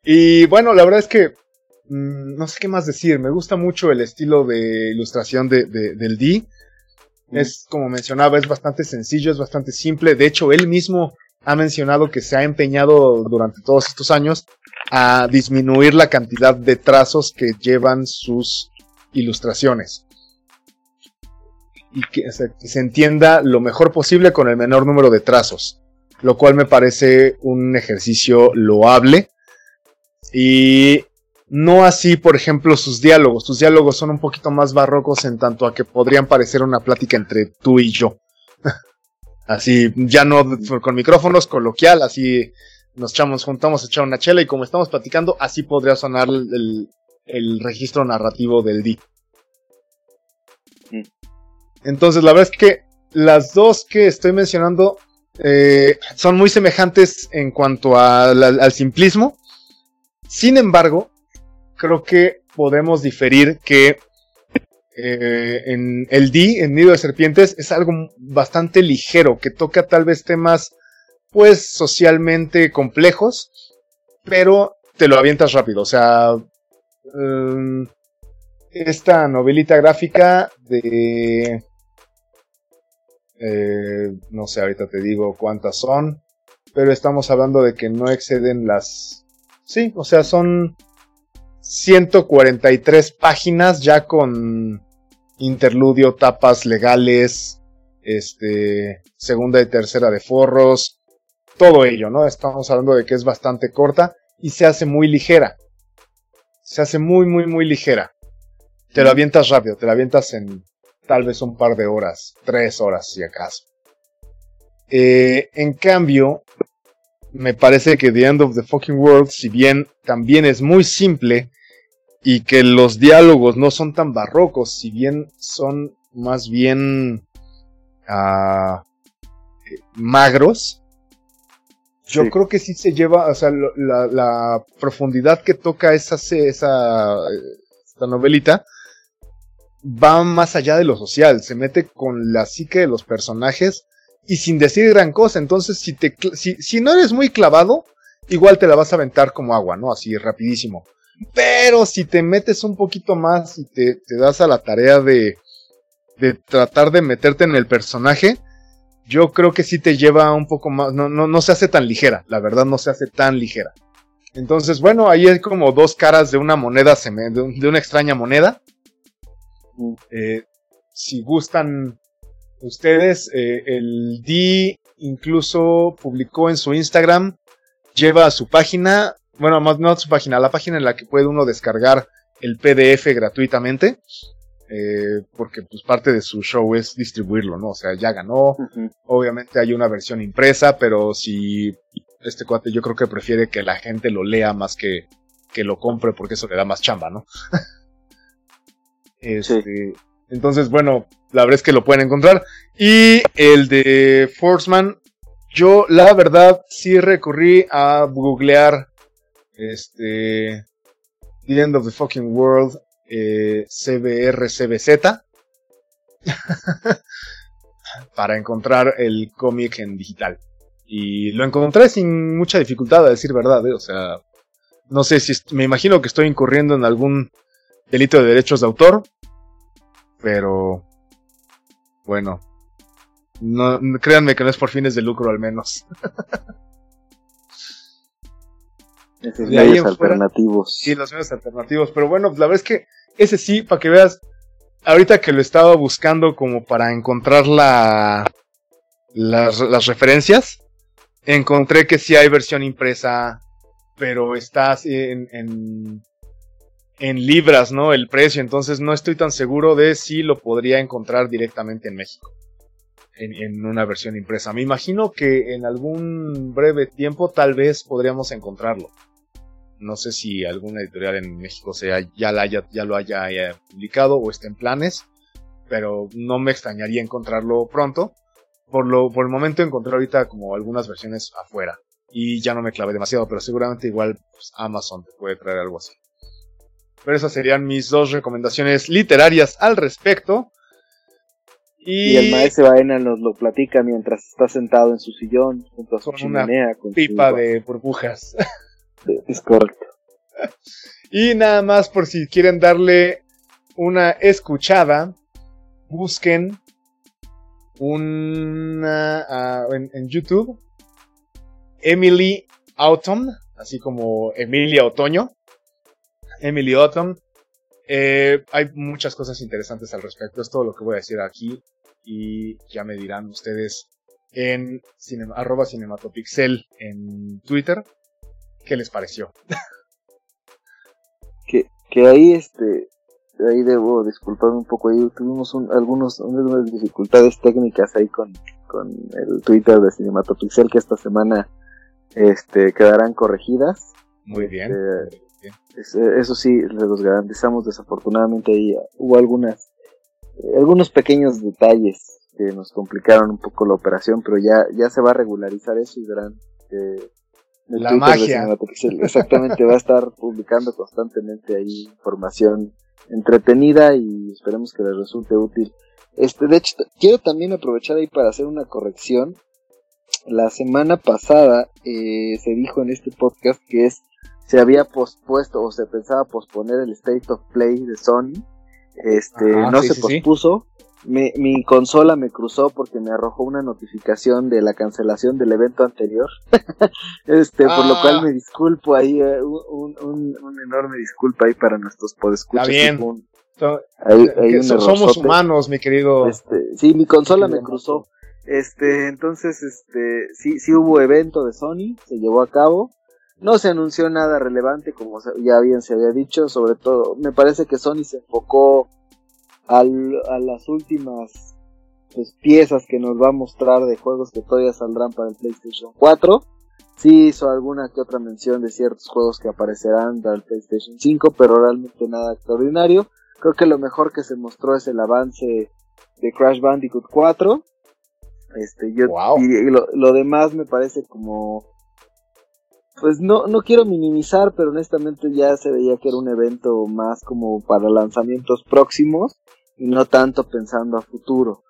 Y bueno, la verdad es que mm, no sé qué más decir, me gusta mucho el estilo de ilustración de, del D. Es, como mencionaba, es bastante sencillo, es bastante simple. De hecho, él mismo ha mencionado que se ha empeñado durante todos estos años a disminuir la cantidad de trazos que llevan sus ilustraciones. Y que se, entienda lo mejor posible con el menor número de trazos. Lo cual me parece un ejercicio loable. Y no así, por ejemplo, sus diálogos. Sus diálogos son un poquito más barrocos en tanto a que podrían parecer una plática entre tú y yo. así, ya no con micrófonos, coloquial, así nos echamos, juntamos a echar una chela y como estamos platicando, así podría sonar el, registro narrativo del D. Mm. Entonces, la verdad es que las dos que estoy mencionando eh, son muy semejantes en cuanto al simplismo. Sin embargo, creo que podemos diferir que eh, en el D, en Nido de Serpientes, es algo bastante ligero, que toca tal vez temas pues socialmente complejos, pero te lo avientas rápido. O sea, um, esta novelita gráfica de... Eh, no sé, ahorita te digo cuántas son, pero estamos hablando de que no exceden las... Sí, o sea, son 143 páginas ya con interludio, tapas legales, este, segunda y tercera de forros, todo ello, ¿no? Estamos hablando de que es bastante corta y se hace muy ligera. Se hace muy, muy, muy ligera. Te lo avientas rápido, te la avientas en tal vez un par de horas, tres horas si acaso. Eh, en cambio, me parece que The End of the Fucking World, si bien también es muy simple y que los diálogos no son tan barrocos, si bien son más bien uh, magros, yo creo que sí se lleva, o sea, la, profundidad que toca esa, esa esta novelita va más allá de lo social, se mete con la psique de los personajes y sin decir gran cosa. Entonces, si, te, si, si no eres muy clavado, igual te la vas a aventar como agua, ¿no? Así rapidísimo. Pero si te metes un poquito más y te, te das a la tarea de, de tratar de meterte en el personaje, yo creo que sí te lleva un poco más, no, no, no se hace tan ligera, la verdad no se hace tan ligera. Entonces, bueno, ahí hay como dos caras de una moneda, de, una extraña moneda. Mm. Eh, si gustan ustedes, eh, el D incluso publicó en su Instagram, lleva a su página, bueno, más no a su página, la página en la que puede uno descargar el PDF gratuitamente. Eh, porque pues parte de su show es distribuirlo, ¿no? O sea, ya ganó, obviamente hay una versión impresa, pero si este cuate yo creo que prefiere que la gente lo lea más que, que lo compre porque eso le da más chamba, ¿no? este, Entonces, bueno, la verdad es que lo pueden encontrar. Y el de Forceman, yo la verdad sí recurrí a googlear este The End of the Fucking World eh, CBR CBZ para encontrar el cómic en digital. Y lo encontré sin mucha dificultad, a decir verdad, ¿eh? o sea, no sé si me imagino que estoy incurriendo en algún delito de derechos de autor, pero bueno, no, créanme que no es por fines de lucro al menos. Medios alternativos. Sí, los medios alternativos. Pero bueno, la verdad es que ese sí, para que veas, ahorita que lo estaba buscando como para encontrar la, las, las referencias, encontré que sí hay versión impresa, pero está en, en, en libras, ¿no? El precio, entonces no estoy tan seguro de si lo podría encontrar directamente en México. En, una versión impresa. Me imagino que en algún breve tiempo tal vez podríamos encontrarlo. No sé si alguna editorial en México sea, ya, lo haya, publicado o esté en planes, pero no me extrañaría encontrarlo pronto. Por, lo, por el momento encontré ahorita como algunas versiones afuera y ya no me clavé demasiado, pero seguramente igual pues, Amazon te puede traer algo así. Pero esas serían mis dos recomendaciones literarias al respecto. Y, el maestro Baena nos lo platica mientras está sentado en su sillón junto a su chimenea. con pipa de burbujas. Es correcto. Y nada más por si quieren darle una escuchada, busquen una ah, en, YouTube Emily Autumn, así como Emilia Otoño. Emily Autumn. Eh, hay muchas cosas interesantes al respecto. Es todo lo que voy a decir aquí y ya me dirán ustedes en arroba cinematopixel en Twitter qué les pareció. que, que ahí este ahí debo disculparme un poco ahí tuvimos algunos unas dificultades técnicas ahí con, con el Twitter de Cinematopixel que esta semana este quedarán corregidas muy bien, este, eso sí los garantizamos desafortunadamente ahí hubo algunas algunos pequeños detalles que nos complicaron un poco la operación, pero ya, ya se va a regularizar eso y verán que la magia. Exactamente, va a estar publicando constantemente ahí información entretenida y esperemos que les resulte útil. Este, de hecho, quiero también aprovechar ahí para hacer una corrección. La semana pasada eh, se dijo en este podcast que es se había pospuesto o se pensaba posponer el State of Play de Sony este, no se pospuso. Mi, consola me cruzó porque me arrojó una notificación de la cancelación del evento anterior. este, por lo cual ah. me disculpo ahí, eh, un, un, enorme disculpa ahí para nuestros podescuchas. Está bien. somos humanos, mi querido. Este, sí, mi consola me cruzó. Este, entonces, este, sí, sí hubo evento de Sony, se llevó a cabo. No se anunció nada relevante, como ya bien se había dicho, sobre todo, me parece que Sony se enfocó al, a las últimas pues, piezas que nos va a mostrar de juegos que todavía saldrán para el PlayStation 4. Sí hizo alguna que otra mención de ciertos juegos que aparecerán para el PlayStation 5, pero realmente nada extraordinario. Creo que lo mejor que se mostró es el avance de Crash Bandicoot 4. Este, yo, y, lo, lo, demás me parece como pues no, no quiero minimizar, pero honestamente ya se veía que era un evento más como para lanzamientos próximos y no tanto pensando a futuro.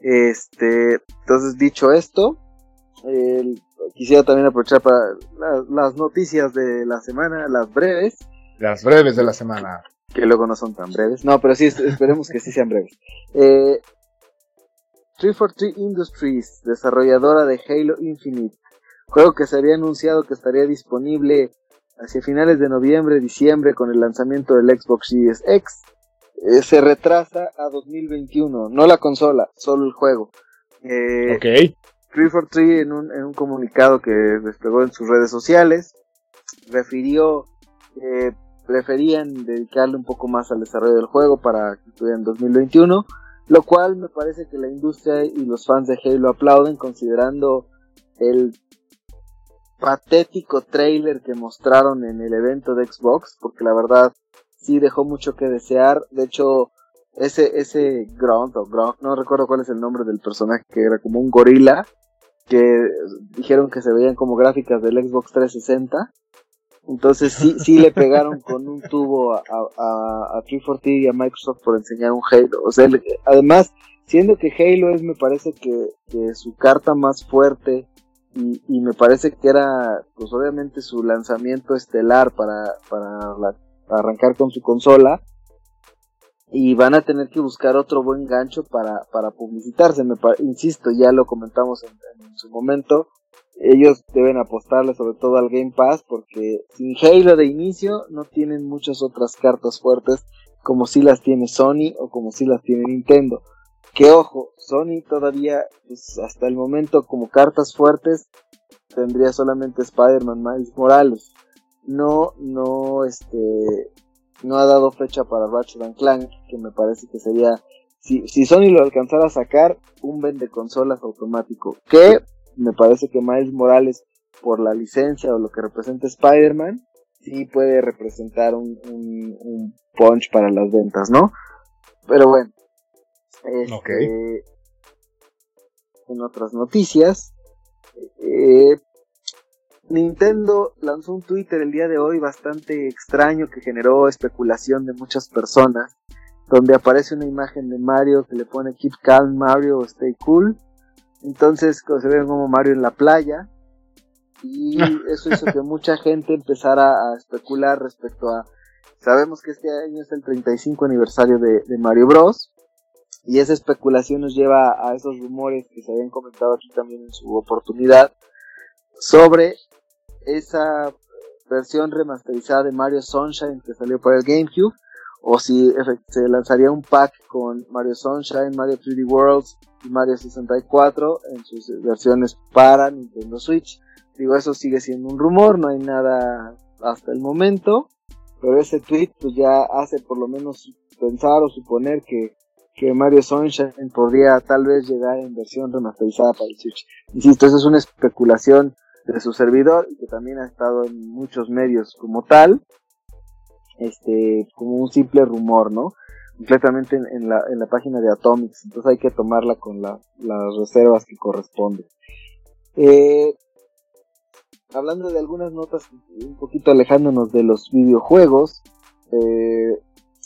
Este, entonces dicho esto, quisiera también aprovechar para las noticias de la semana, las breves. Las breves de la semana. Que luego no son tan breves. No, pero sí, esperemos que sí sean breves. Eh, 343 Industries, desarrolladora de Halo Infinite, Juego que se había anunciado que estaría disponible hacia finales de noviembre, diciembre con el lanzamiento del Xbox Series X. Eh, se retrasa a 2021, no la consola, solo el juego. Eh, ok. 343 en un, en un comunicado que desplegó en sus redes sociales refirió que preferían dedicarle un poco más al desarrollo del juego para que estuviera en 2021, lo cual me parece que la industria y los fans de Halo aplauden considerando el patético trailer que mostraron en el evento de Xbox, porque la verdad sí dejó mucho que desear. De hecho, ese, ese Grunt o Grunt, no recuerdo cuál es el nombre del personaje, que era como un gorila, que dijeron que se veían como gráficas del Xbox 360. Entonces sí, sí le pegaron con un tubo a, a, a 340 y a Microsoft por enseñar un Halo. O sea, además, siendo que Halo es, me parece que, que su carta más fuerte y, me parece que era pues obviamente su lanzamiento estelar para, para, arrancar con su consola. Y van a tener que buscar otro buen gancho para, para publicitarse, me insisto, ya lo comentamos en, su momento, ellos deben apostarle sobre todo al Game Pass porque sin Halo de inicio no tienen muchas otras cartas fuertes como si las tiene Sony o como si las tiene Nintendo. Que ojo, Sony todavía, pues, hasta el momento, como cartas fuertes, tendría solamente Spider-Man Miles Morales. No, no, este, no ha dado fecha para Ratchet Clank, que me parece que sería, si, si Sony lo alcanzara a sacar, un vende consolas automático. Que me parece que Miles Morales, por la licencia o lo que representa Spider-Man, sí puede representar un, un, un punch para las ventas, ¿no? Pero bueno, este, en otras noticias, eh, Nintendo lanzó un Twitter el día de hoy bastante extraño que generó especulación de muchas personas, donde aparece una imagen de Mario que le pone Keep Calm Mario Stay Cool. Entonces se ve como Mario en la playa. Y eso hizo que mucha gente empezara a especular respecto a... Sabemos que este año es el 35 aniversario de, de Mario Bros. Y esa especulación nos lleva a esos rumores que se habían comentado aquí también en su oportunidad sobre esa versión remasterizada de Mario Sunshine que salió para el GameCube o si se lanzaría un pack con Mario Sunshine, Mario 3D Worlds y Mario 64 en sus versiones para Nintendo Switch. Digo, eso sigue siendo un rumor, no hay nada hasta el momento, pero ese tweet pues ya hace por lo menos pensar o suponer que, que Mario Sunshine podría tal vez llegar en versión remasterizada para el Switch. Insisto, eso es una especulación de su servidor y que también ha estado en muchos medios como tal, este, como un simple rumor, ¿no? Completamente en, la, en la página de Atomics, entonces hay que tomarla con las reservas que corresponden. Eh, hablando de algunas notas un poquito alejándonos de los videojuegos, eh,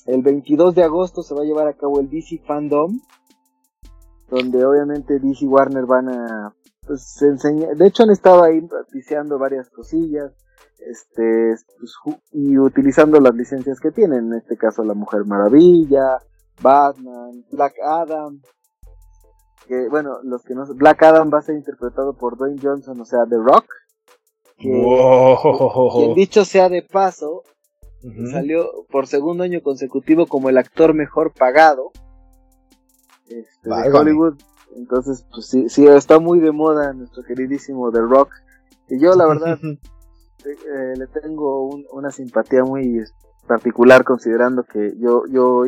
el 22 de agosto se va a llevar a cabo el DC Fandom, donde obviamente DC Warner van a pues se enseña, de hecho han estado ahí viciando varias cosillas, este, pues, y utilizando las licencias que tienen, en este caso La Mujer Maravilla, Batman, Black Adam, que bueno, los que no Black Adam va a ser interpretado por Dwayne Johnson, o sea, The Rock, que dicho sea de paso, salió por segundo año consecutivo como el actor mejor pagado este, de Hollywood entonces, pues sí, sí, está muy de moda nuestro queridísimo The Rock. Y yo, la verdad, eh, le tengo una simpatía muy particular considerando que yo, yo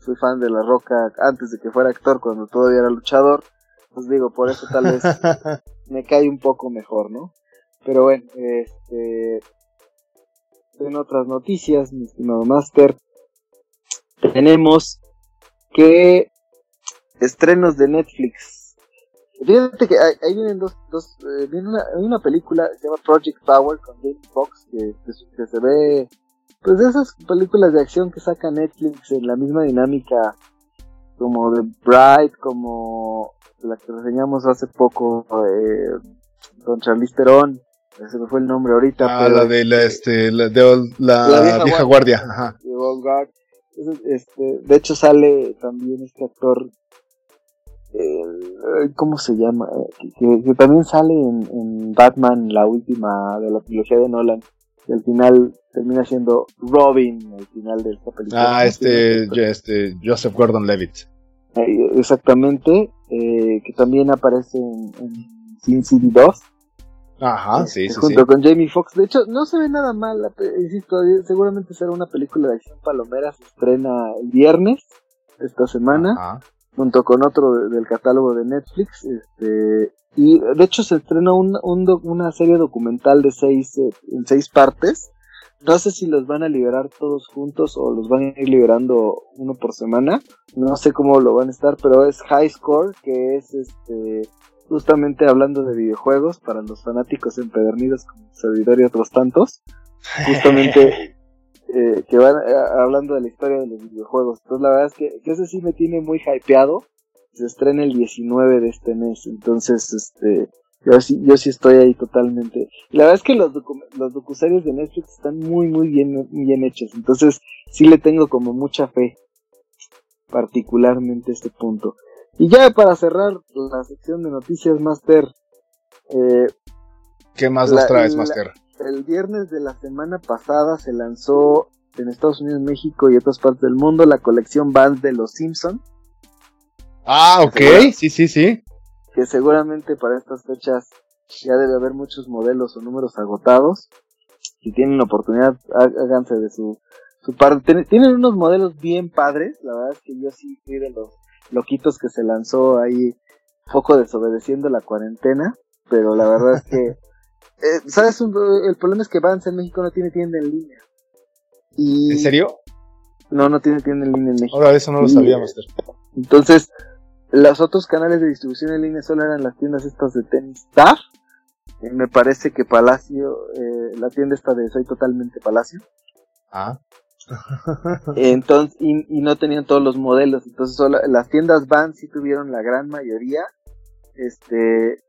soy fan de La Roca antes de que fuera actor, cuando todavía era luchador. Pues digo, por eso tal vez me cae un poco mejor, ¿no? Pero bueno, este. En otras noticias, mi estimado Master, tenemos que estrenos de Netflix. Fíjate que ahí, vienen dos, dos eh, viene una, hay una película que se llama Project Power con Jamie Foxx que, se ve, pues de esas películas de acción que saca Netflix en la misma dinámica como The Bright, como la que reseñamos hace poco eh, con Charlize ese me fue el nombre ahorita. Ah, la de la, este, la, de, la, vieja, guardia. Ajá. De, este, de hecho sale también este actor eh, ¿cómo se llama? Que, también sale en, Batman, la última de la trilogía de Nolan. Y al final termina siendo Robin, al final de esta película. Ah, este, este Joseph Gordon-Levitt. exactamente, eh, que también aparece en, Sin City 2. Ajá, sí, sí, Junto con Jamie Foxx. De hecho, no se ve nada mal, insisto, seguramente será una película de acción palomera, se estrena el viernes esta semana. Ajá junto con otro del catálogo de Netflix. Este, y de hecho se estrena un, una serie documental de seis, eh, en seis partes. No sé si los van a liberar todos juntos o los van a ir liberando uno por semana. No sé cómo lo van a estar, pero es High Score, que es este justamente hablando de videojuegos para los fanáticos empedernidos como servidor y otros tantos. Justamente eh, que van eh, hablando de la historia de los videojuegos. Entonces la verdad es que, ese sí me tiene muy hypeado. Se estrena el 19 de este mes. Entonces, este, yo sí, yo sí estoy ahí totalmente. la verdad es que los, docu los docuseries de Netflix están muy, muy bien, bien hechos. Entonces, sí le tengo como mucha fe. Particularmente este punto. Y ya para cerrar la sección de noticias, Master. Eh, ¿Qué más nos traes, Master? el viernes de la semana pasada se lanzó en Estados Unidos, México y otras partes del mundo la colección Vans de los Simpson. Ah, ok, sí, sí, sí. Que seguramente para estas fechas ya debe haber muchos modelos o números agotados. Si tienen la oportunidad, háganse de su, su parte. Tienen unos modelos bien padres, la verdad es que yo sí fui de los loquitos que se lanzó ahí, poco desobedeciendo la cuarentena, pero la verdad es que Eh, ¿Sabes? El problema es que Vans en México no tiene tienda en línea. Y... ¿En serio? No, no tiene tienda en línea en México. Ahora eso no lo sabíamos. Entonces, los otros canales de distribución en línea solo eran las tiendas estas de tenis Staff. Eh, me parece que Palacio, eh, la tienda esta de Soy Totalmente Palacio. Ah. Entonces, y, no tenían todos los modelos. Entonces, solo, las tiendas Vans sí tuvieron la gran mayoría. Este,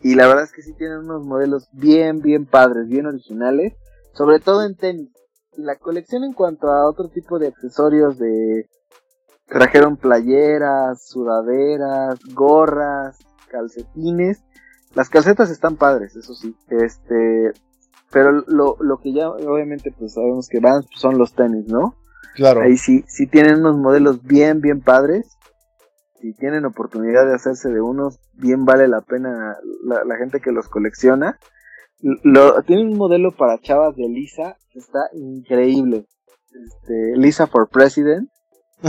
y la verdad es que sí tienen unos modelos bien, bien padres, bien originales. Sobre todo en tenis. La colección en cuanto a otro tipo de accesorios de... Trajeron playeras, sudaderas, gorras, calcetines. Las calcetas están padres, eso sí. Este, pero lo, lo que ya obviamente pues sabemos que van son los tenis, ¿no? Claro. Ahí sí, sí tienen unos modelos bien, bien padres. Si tienen oportunidad de hacerse de unos, bien vale la pena la, gente que los colecciona. Lo, tienen un modelo para chavas de Lisa, está increíble. Este, Lisa for President,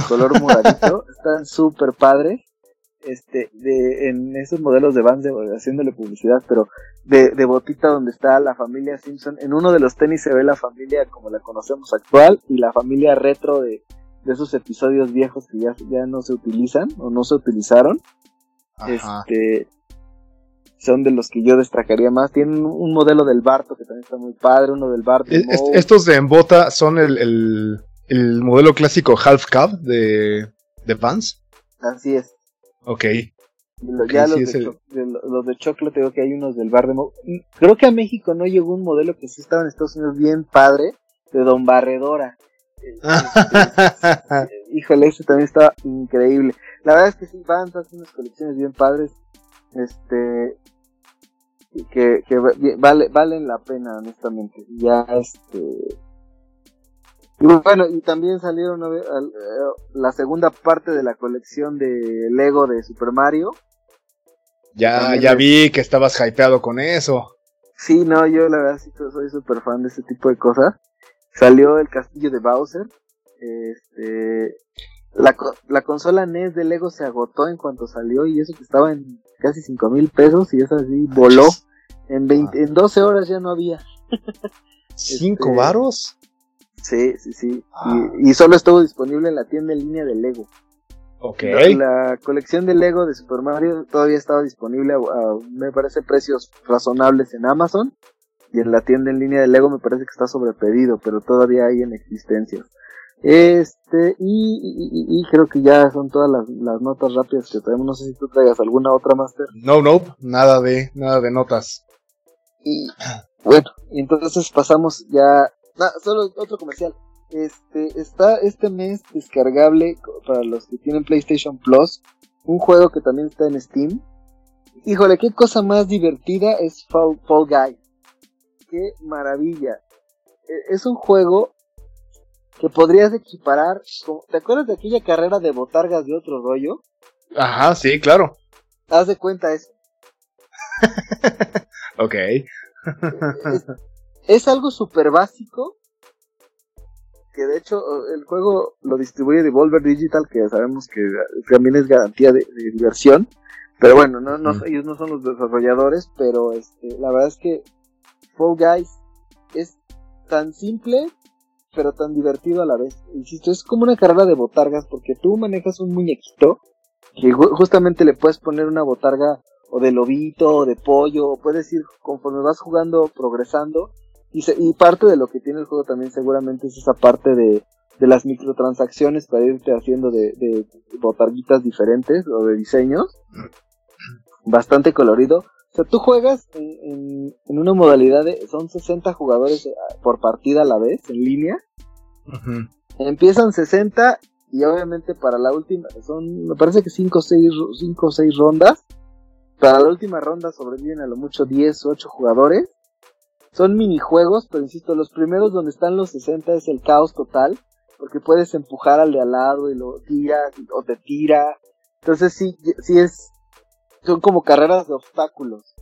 color moradito, están súper padres este, de, en esos modelos de Vans, de, haciéndole publicidad, pero de, de botita donde está la familia Simpson. En uno de los tenis se ve la familia como la conocemos actual y la familia retro de, de esos episodios viejos que ya, ya no se utilizan o no se utilizaron. Este, son de los que yo destacaría más. Tienen un modelo del Barto que también está muy padre, uno del Barto. estos de Embota son el, el, el modelo clásico Half Cab de, de Vans. Así es. Ok. ya los, de los, de Choclo, te digo que hay unos del bar de... Creo que a México no llegó un modelo que sí estaba en Estados Unidos bien padre, de Don Barredora. híjole, ese también estaba increíble. La verdad es que sí, van a unas colecciones bien padres. Este. Que, que vale, valen la pena, honestamente. Ya, este bueno, y también salieron eh, la segunda parte de la colección de Lego de Super Mario. Ya, ya vi que estabas hypeado con eso. Sí, no, yo la verdad sí soy súper fan de ese tipo de cosas. Salió el castillo de Bowser. Este, la, la consola NES de Lego se agotó en cuanto salió y eso que estaba en casi 5 mil pesos y eso así voló. En, 20, en 12 horas ya no había. ¿Cinco este, varos? Sí, sí, sí. Ah. Y, solo estuvo disponible en la tienda en línea de Lego. Ok. La, colección de Lego de Super Mario todavía estaba disponible a, me parece, precios razonables en Amazon. Y en la tienda en línea de Lego me parece que está sobrepedido, pero todavía hay en existencia. Este, y, creo que ya son todas las, notas rápidas que tenemos. No sé si tú traigas alguna otra, Master. No, no, nada de, nada de notas. Y bueno, entonces pasamos ya solo otro comercial. Este está este mes descargable para los que tienen PlayStation Plus, un juego que también está en Steam. Híjole, qué cosa más divertida es Fall, Fall Guy. Qué maravilla. E, es un juego que podrías equiparar. ¿Te acuerdas de aquella carrera de botargas de otro rollo? Ajá, sí, claro. Haz de cuenta eso. ok es algo súper básico. Que de hecho el juego lo distribuye Devolver Digital, que sabemos que también es garantía de, diversión. Pero bueno, no, no, ellos no son los desarrolladores, pero este, la verdad es que Fall Guys es tan simple, pero tan divertido a la vez. Insisto, es como una carrera de botargas, porque tú manejas un muñequito que justamente le puedes poner una botarga o de lobito o de pollo, o puedes ir conforme vas jugando, progresando, y, parte de lo que tiene el juego también seguramente es esa parte de, de las microtransacciones para irte haciendo de, de botarguitas diferentes o de diseños. Bastante colorido. O sea, tú juegas en, en, una modalidad de... Son 60 jugadores eh, por partida a la vez, en línea. Empiezan 60 y obviamente para la última... Son, me parece que 5 o 6, 5 o 6 rondas. Para la última ronda sobreviven a lo mucho 10 o 8 jugadores son minijuegos, pero insisto, los primeros donde están los 60 es el caos total, porque puedes empujar al de al lado y lo tiras o te tira. Entonces sí, sí es, son como carreras de obstáculos.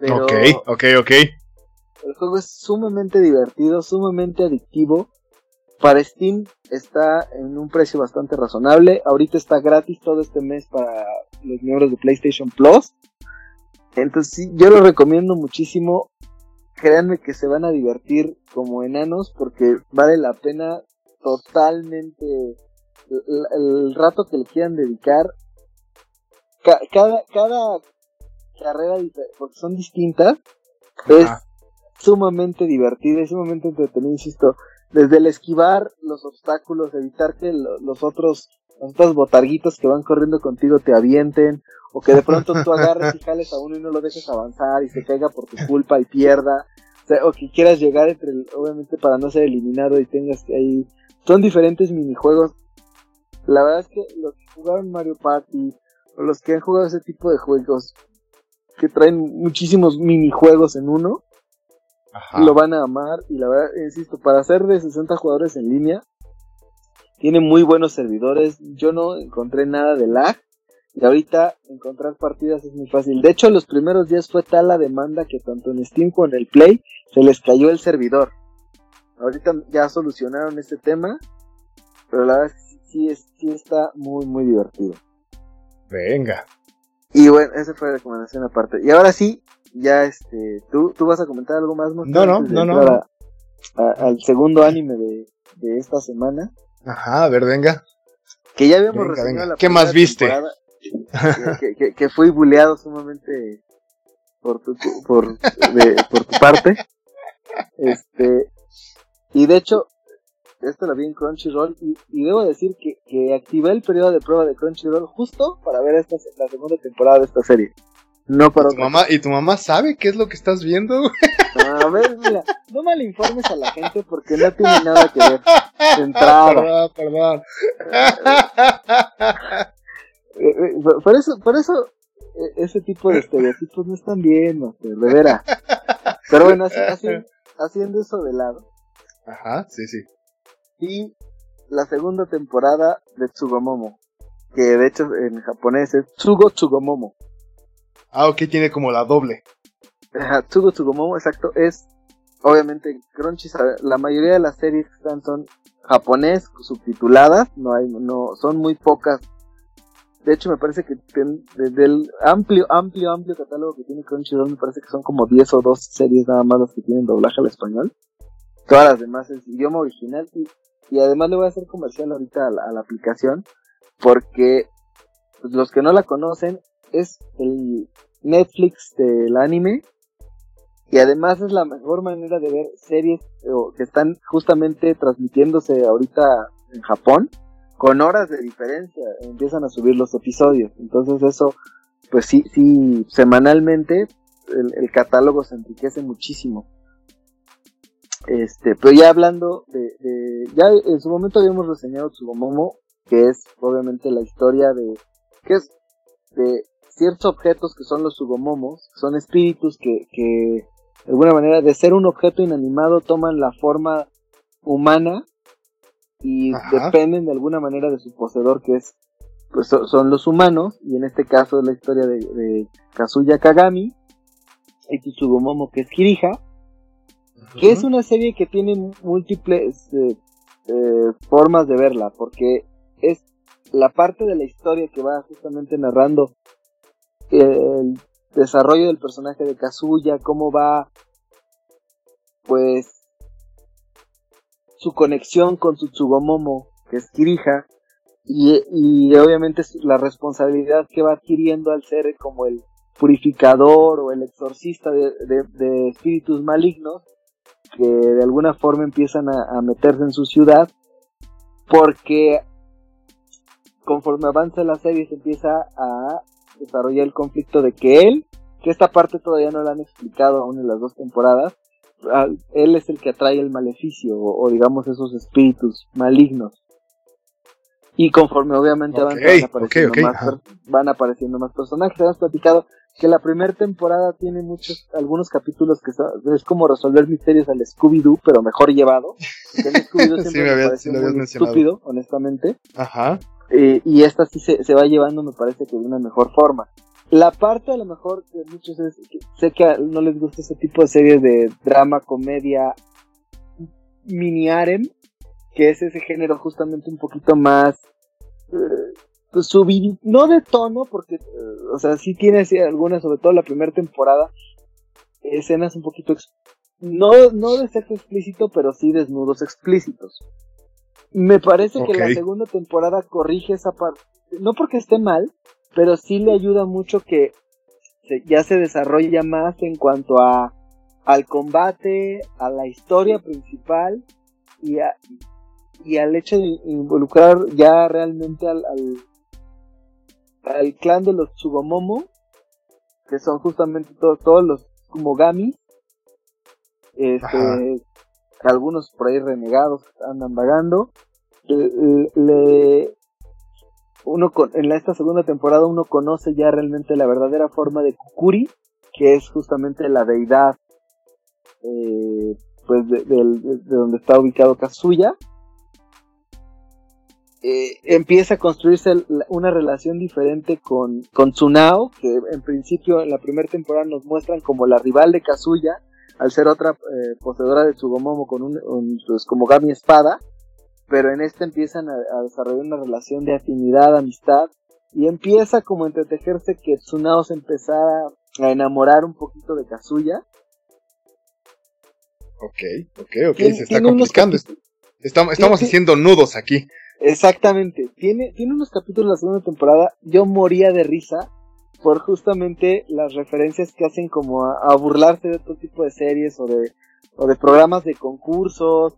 ok, ok, ok. El juego es sumamente divertido, sumamente adictivo. Para Steam está en un precio bastante razonable. Ahorita está gratis todo este mes para los miembros de PlayStation Plus. Entonces sí, yo lo recomiendo muchísimo. Créanme que se van a divertir como enanos porque vale la pena totalmente el, rato que le quieran dedicar. cada, cada carrera, porque son distintas, es sumamente divertida y sumamente entretenida, insisto. desde el esquivar los obstáculos, evitar que los otros, los otros botarguitos que van corriendo contigo te avienten, o que de pronto tú agarres y jales a uno y no lo dejes avanzar y se caiga por tu culpa y pierda, o, que quieras llegar entre, obviamente para no ser eliminado y tengas que ahí, son diferentes minijuegos. La verdad es que los que jugaron Mario Party, o los que han jugado ese tipo de juegos, que traen muchísimos minijuegos en uno, lo van a amar. Y la verdad, insisto, para hacer de 60 jugadores en línea, tiene muy buenos servidores, yo no encontré nada de lag, y ahorita encontrar partidas es muy fácil. De hecho, los primeros días fue tal la demanda que tanto en Steam como en el Play se les cayó el servidor. Ahorita ya solucionaron este tema, pero la verdad sí, sí está muy, muy divertido. Venga. Y bueno, esa fue la recomendación aparte. Y ahora sí, ya este, ¿tú, tú vas a comentar algo más? No, no, no, no. al segundo anime de, de, esta semana. Ajá, a ver, venga. Que ya habíamos venga, la ¿Qué más viste? que, que, fui buleado sumamente por tu, por, por tu parte. Este, y de hecho, esto lo vi en Crunchyroll y, y debo decir que, que, activé el periodo de prueba de Crunchyroll justo para ver esta, la segunda temporada de esta serie. No para ¿Y tu, mamá, ¿Y tu mamá sabe qué es lo que estás viendo? A ver, mira, no informes a la gente porque no tiene nada que ver. Perdón, perdón. Eh, eh, por eso, por eso eh, ese tipo de estereotipos no están bien, de veras. Pero bueno, haciendo eso de lado. Ajá, sí, sí. Y la segunda temporada de Tsugomomo, que de hecho en japonés es Tsugo Tsugomomo. Ah, ok, tiene como la doble. Ajá, Tsugo Tsugomomo, exacto, es obviamente Crunchy, la mayoría de las series que están son japonés subtituladas, no hay, no, son muy pocas de hecho, me parece que del amplio, amplio, amplio catálogo que tiene Crunchyroll, me parece que son como 10 o 12 series nada más las que tienen doblaje al español. Todas las demás es idioma original. Y, además le voy a hacer comercial ahorita a la, aplicación, porque pues, los que no la conocen, es el Netflix del anime. Y además es la mejor manera de ver series que están justamente transmitiéndose ahorita en Japón con horas de diferencia empiezan a subir los episodios. Entonces eso, pues sí, sí, semanalmente el, catálogo se enriquece muchísimo. Este, pero ya hablando de, ya en su momento habíamos reseñado Tsugomomo, que es obviamente la historia de, que es de ciertos objetos que son los Tsugomomos, son espíritus que, que de alguna manera de ser un objeto inanimado toman la forma humana y dependen de alguna manera de su poseedor que es pues son los humanos y en este caso es la historia de, Kazuya Kagami y Tsugomomo que es Kirija que es una serie que tiene múltiples eh, eh, formas de verla porque es la parte de la historia que va justamente narrando el desarrollo del personaje de Kazuya cómo va pues su conexión con su Tsugomomo, que es Kirija, y, y obviamente la responsabilidad que va adquiriendo al ser como el purificador o el exorcista de, de, espíritus malignos que de alguna forma empiezan a, a, meterse en su ciudad porque conforme avanza la serie se empieza a desarrollar el conflicto de que él, que esta parte todavía no la han explicado aún en las dos temporadas, él es el que atrae el maleficio o, digamos esos espíritus malignos. Y conforme obviamente van, apareciendo más, van apareciendo más personajes, hemos platicado que la primera temporada tiene muchos, algunos capítulos que es como resolver misterios al Scooby-Doo, pero mejor llevado. el Scooby-Doo siempre sí, me, muy estúpido, honestamente. Ajá. Eh, y esta sí se, se va llevando, me parece que de una mejor forma. La parte a lo mejor que muchos es, sé que no les gusta ese tipo de series de drama, comedia, mini harem, que es ese género justamente un poquito más eh, pues subir, no de tono, porque, eh, o sea, sí tiene algunas, sobre todo la primera temporada, escenas un poquito, no, no de sexo explícito, pero sí desnudos explícitos. Me parece que la segunda temporada corrige esa parte, no porque esté mal, pero sí le ayuda mucho que ya se desarrolla más en cuanto a al combate, a la historia principal y, y al hecho de involucrar ya realmente al, al, clan de los Tsugomomo, que son justamente todos, todos los Kumogami, este, algunos por ahí renegados andan vagando, le, uno con, en esta segunda temporada uno conoce ya realmente la verdadera forma de Kukuri, que es justamente la deidad eh, pues de, donde está ubicado Kazuya. Eh, empieza a construirse una relación diferente con, con Tsunao, que en principio en la primera temporada nos muestran como la rival de Kazuya, al ser otra eh, poseedora de Tsugomomo con un, pues, como Gami espada, pero en esta empiezan a, desarrollar una relación de afinidad, amistad, y empieza como a entretejerse que Tsunao se empezara a enamorar un poquito de Kazuya. Ok, ok, ok, se está complicando. Estamos, estamos haciendo nudos aquí. Exactamente. Tiene, tiene unos capítulos de la segunda temporada. Yo moría de risa por justamente las referencias que hacen como a, burlarse de otro tipo de series o de, o de programas de concursos.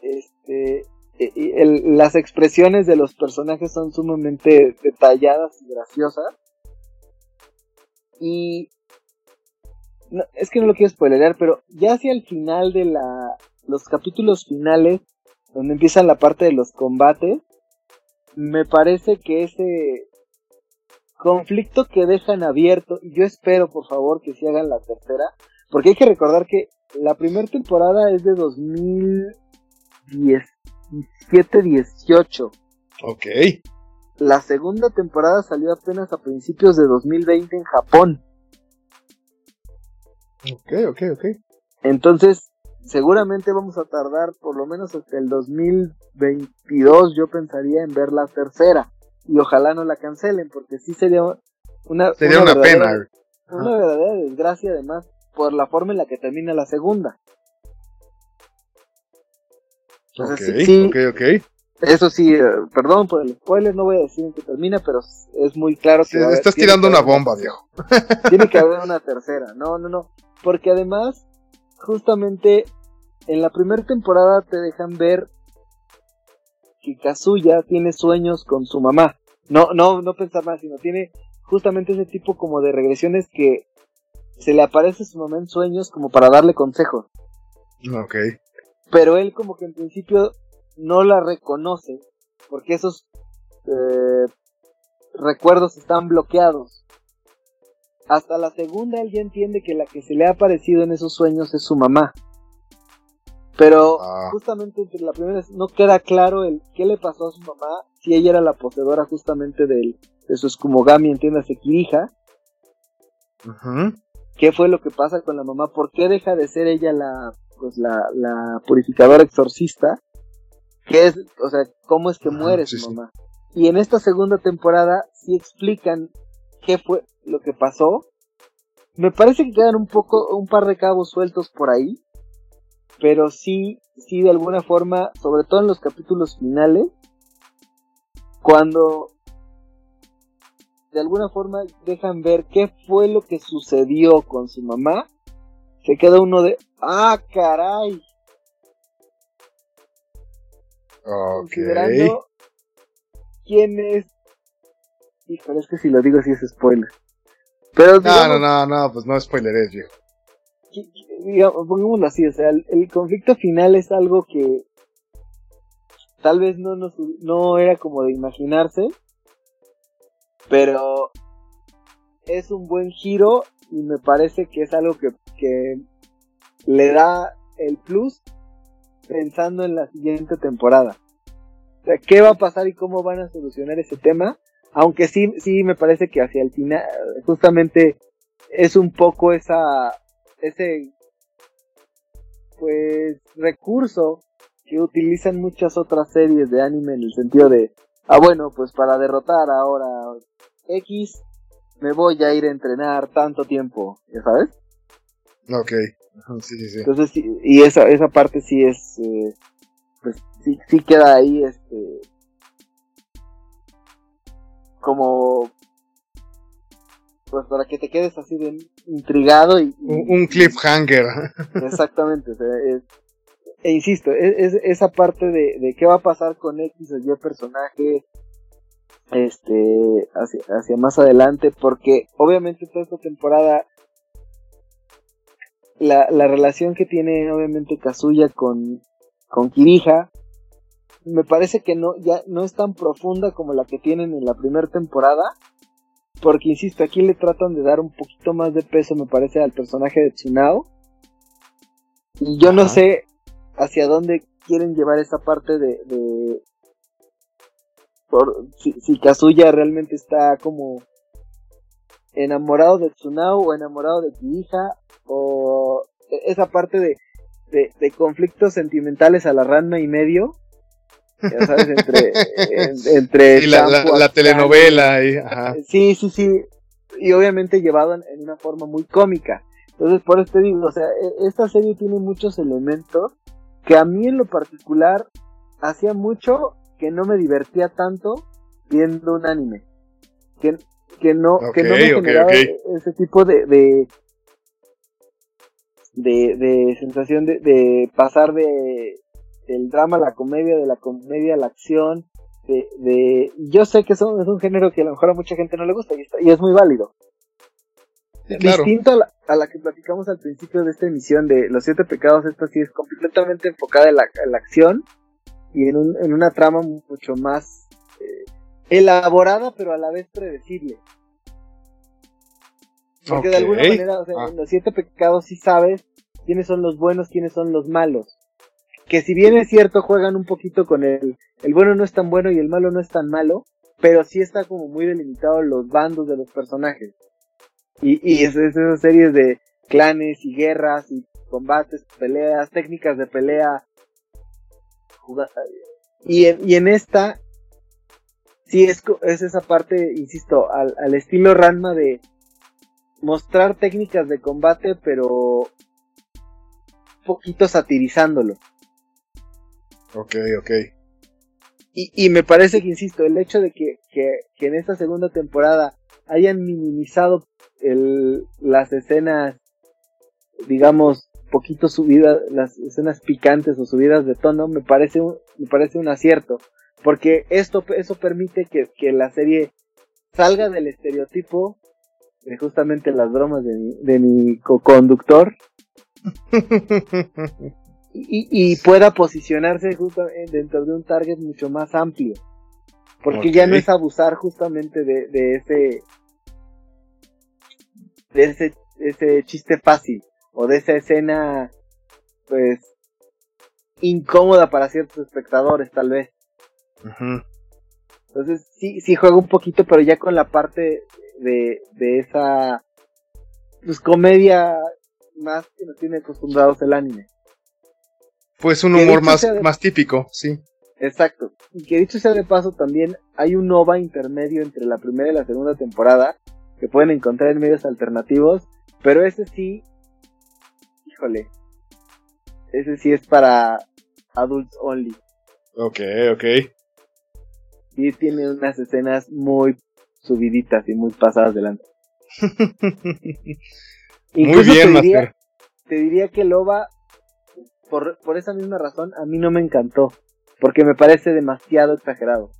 Este, las expresiones de los personajes son sumamente detalladas y graciosas. Y es que no lo quiero spoilerar, pero ya hacia el final de la los capítulos finales, donde empieza la parte de los combates, me parece que ese conflicto que dejan abierto, y yo espero por favor que se hagan la tercera, porque hay que recordar que la primera temporada es de 2017-18. Ok. La segunda temporada salió apenas a principios de 2020 en Japón. Ok, ok, ok. Entonces, seguramente vamos a tardar por lo menos hasta el 2022, yo pensaría en ver la tercera y ojalá no la cancelen porque sí sería una, sería una, pena. Una verdadera desgracia además por la forma en la que termina la segunda. Ok, ok, ok. Eso sí, eh, perdón por el spoiler, no voy a decir en qué termina, pero es muy claro que... estás tirando una bomba, viejo. Tiene que haber una tercera, no, no, no. Porque además, justamente en la primera temporada te dejan ver que Kazuya tiene sueños con su mamá. No, no, no pensar más, sino tiene justamente ese tipo como de regresiones que se le aparece a su mamá en sueños como para darle consejos. Ok. Pero él como que en principio no la reconoce porque esos eh, recuerdos están bloqueados. Hasta la segunda él ya entiende que la que se le ha aparecido en esos sueños es su mamá. Pero ah. justamente entre la primera no queda claro el qué le pasó a su mamá, si ella era la poseedora justamente del, de su Eskumogami, entiéndase, Kirija. ¿Qué fue lo que pasa con la mamá? ¿Por qué deja de ser ella la, pues la, la purificadora exorcista? ¿Qué es, o sea, cómo es que muere su mamá? Y en esta segunda temporada sí explican qué fue lo que pasó. Me parece que quedan un poco, un par de cabos sueltos por ahí pero sí, sí de alguna forma, sobre todo en los capítulos finales, cuando de alguna forma dejan ver qué fue lo que sucedió con su mamá, se queda uno de, ah, caray. Considerando quién es. Híjole, es que si lo digo sí es spoiler. Pero, no, no, no, no, pues no spoiler es, viejo pongámoslo así, o sea, el, conflicto final es algo que tal vez no, no era como de imaginarse, pero es un buen giro y me parece que es algo que, que le da el plus pensando en la siguiente temporada. O sea, ¿qué va a pasar y cómo van a solucionar ese tema? Aunque sí, sí me parece que hacia el final, justamente es un poco esa, ese pues recurso que utilizan muchas otras series de anime en el sentido de, ah bueno, pues para derrotar ahora X me voy a ir a entrenar tanto tiempo, ¿ya sabes? Ok, sí, sí, sí. Entonces, y esa, esa parte sí es, eh, pues sí, sí queda ahí, este, como pues para que te quedes así de intrigado y... un, cliffhanger. Exactamente, e insisto, es, esa parte de, de, qué va a pasar con X o Y personaje este hacia, hacia más adelante, porque obviamente toda esta temporada la, la relación que tiene obviamente Kazuya con, con Kirija me parece que no ya no es tan profunda como la que tienen en la primera temporada porque insisto aquí le tratan de dar un poquito más de peso me parece al personaje de Tsunao. Y yo no sé hacia dónde quieren llevar esa parte de, de por, si, si Kazuya realmente está como enamorado de Tsunao o enamorado de Kirija o esa parte de, de, conflictos sentimentales a la rana y medio ya sabes entre entre la, telenovela y, sí sí sí y obviamente llevado en, una forma muy cómica. Entonces por eso te digo o sea e, esta serie tiene muchos elementos que a mí en lo particular hacía mucho que no me divertía tanto viendo un anime. Que, que no que no me generaba ese tipo de, de de, de sensación de, de pasar de del drama a la comedia, de la comedia a la acción, de, de yo sé que eso es un género que a lo mejor a mucha gente no le gusta y, es muy válido. Distinto a la, a la, que platicamos al principio de esta emisión de Los Siete Pecados, esta sí es completamente enfocada en la, la acción y en, un, en una trama mucho más eh, elaborada pero a la vez predecible. Porque de alguna manera, o sea, ah. en los siete pecados sí sabes quiénes son los buenos, quiénes son los malos. Que si bien es cierto, juegan un poquito con el, el bueno no es tan bueno y el malo no es tan malo, pero sí está como muy delimitado los bandos de los personajes. Y, y es, esas series de clanes y guerras y combates, peleas, técnicas de pelea. Y en, y en esta, sí es, es esa parte, insisto, al, al estilo Ranma de mostrar técnicas de combate, pero poquito satirizándolo. Ok, ok. Y, y me parece que, insisto, el hecho de que, que, que en esta segunda temporada hayan minimizado el, las escenas, digamos, poquito subidas, las escenas picantes o subidas de tono, me parece un, me parece un acierto. Porque esto, eso permite que, que la serie salga del estereotipo justamente las bromas de mi, de mi co-conductor y, y, pueda posicionarse justo dentro de un target mucho más amplio. Porque ya no es abusar justamente de, de ese de ese, ese chiste fácil o de esa escena pues incómoda para ciertos espectadores tal vez. Entonces sí, sí juega un poquito, pero ya con la parte de, de esa pues comedia más que nos tiene acostumbrados el anime. Pues un humor más, más típico, sí. Exacto. Y que dicho sea de paso, también hay un OVA intermedio entre la primera y la segunda temporada que pueden encontrar en medios alternativos, pero ese sí, híjole, ese sí es para adults only. Ok, ok. Y tiene unas escenas muy subiditas y muy pasadas delante. muy bien, te diría, te diría que Loba, por, por esa misma razón, a mí no me encantó. Porque me parece demasiado exagerado.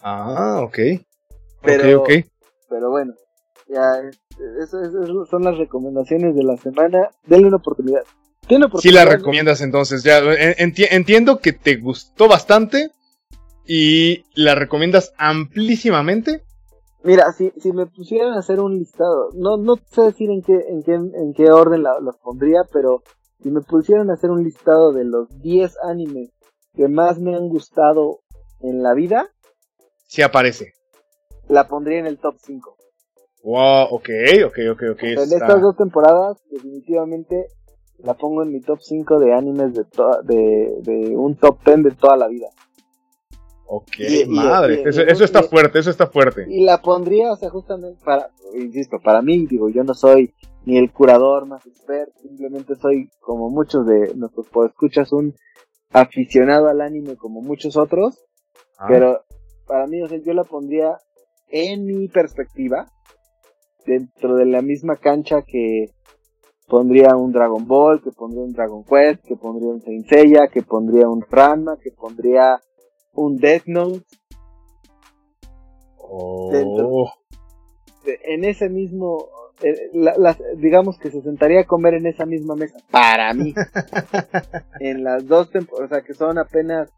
Ah, ok. Pero, pero bueno, ya, esas son las recomendaciones de la semana. Denle una oportunidad. ¿Tiene oportunidad? Sí la recomiendas entonces. Ya entiendo que te gustó bastante y la recomiendas amplísimamente. Mira, si, si me pusieran a hacer un listado, no, no sé decir en qué, en qué, en qué orden los pondría, pero si me pusieran a hacer un listado de los 10 animes que más me han gustado en la vida, si aparece. La pondría en el top 5. Wow, ok, ok, ok, ok. en estas dos temporadas, definitivamente la pongo en mi top 5 de animes de, de, de un top 10 de toda la vida. Ok, madre, eso, está fuerte, eso está fuerte. Y la pondría, o sea, justamente para, insisto, para mí, digo, yo no soy ni el curador más experto, simplemente soy, como muchos de nuestros escuchas, un aficionado al anime como muchos otros, ah. pero para mí, o sea, yo la pondría en mi perspectiva, dentro de la misma cancha que pondría un Dragon Ball, que pondría un Dragon Quest, que pondría un Saint Seiya, que pondría un Ranma, que pondría un Death Note. Oh. en ese mismo, eh, digamos que se sentaría a comer en esa misma mesa, para mí. en las dos temporadas, o sea que son apenas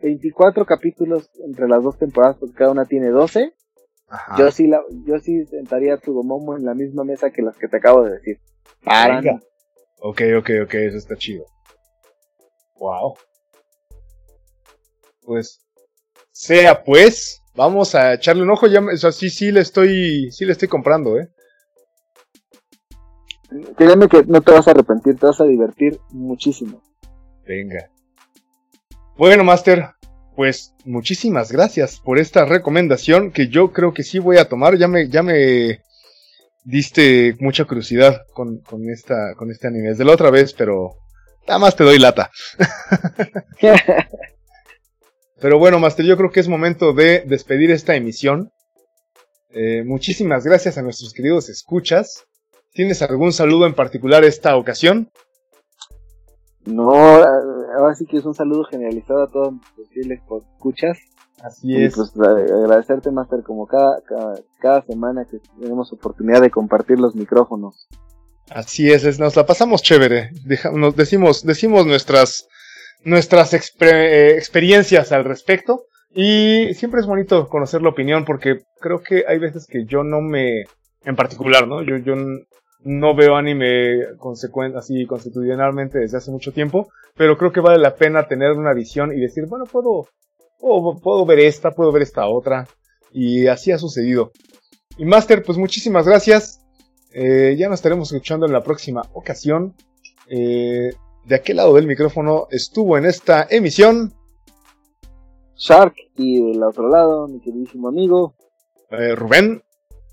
24 capítulos entre las dos temporadas, porque cada una tiene 12. Yo sí la, yo sí sentaría a Tsugomomo en la misma mesa que las que te acabo de decir. Para mí. Ok, ok, ok, eso está chido. Wow. Pues, sea pues, vamos a echarle un ojo. Ya, o sea, sí, sí le estoy, sí le estoy comprando, eh. Créeme que no te vas a arrepentir, te vas a divertir muchísimo. Venga. Bueno, Master, pues muchísimas gracias por esta recomendación que yo creo que sí voy a tomar. Ya me, ya me diste mucha curiosidad con, con, esta, con este anime. Es de la otra vez, pero nada más te doy lata. pero bueno, Master, yo creo que es momento de despedir esta emisión. Eh, muchísimas gracias a nuestros queridos escuchas. ¿Tienes algún saludo en particular esta ocasión? No, ahora sí que es un saludo generalizado a todos los fieles por escuchas. Así es. Pues agradecerte, Master, como cada, cada, semana que tenemos oportunidad de compartir los micrófonos. Así es, nos la pasamos chévere. nos decimos, decimos nuestras, nuestras eh, experiencias al respecto. Y siempre es bonito conocer la opinión porque creo que hay veces que yo no me, en particular, ¿no? Yo, yo no veo anime así constitucionalmente desde hace mucho tiempo, pero creo que vale la pena tener una visión y decir, bueno, puedo, puedo, ver esta, puedo ver esta otra, y así ha sucedido. Y Master, pues muchísimas gracias. Eh, ya nos estaremos escuchando en la próxima ocasión. Eh, de aquel lado del micrófono estuvo en esta emisión. Shark y del otro lado, mi queridísimo amigo. Eh, Rubén.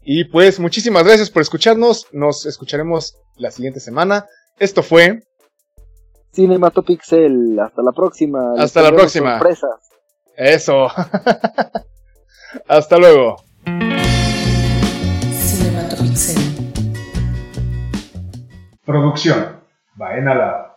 Y pues muchísimas gracias por escucharnos. Nos escucharemos la siguiente semana. Esto fue Cinematopixel. Hasta la próxima. Hasta la próxima. Sorpresas. Eso. Hasta luego. Cinematopixel. Producción. Baena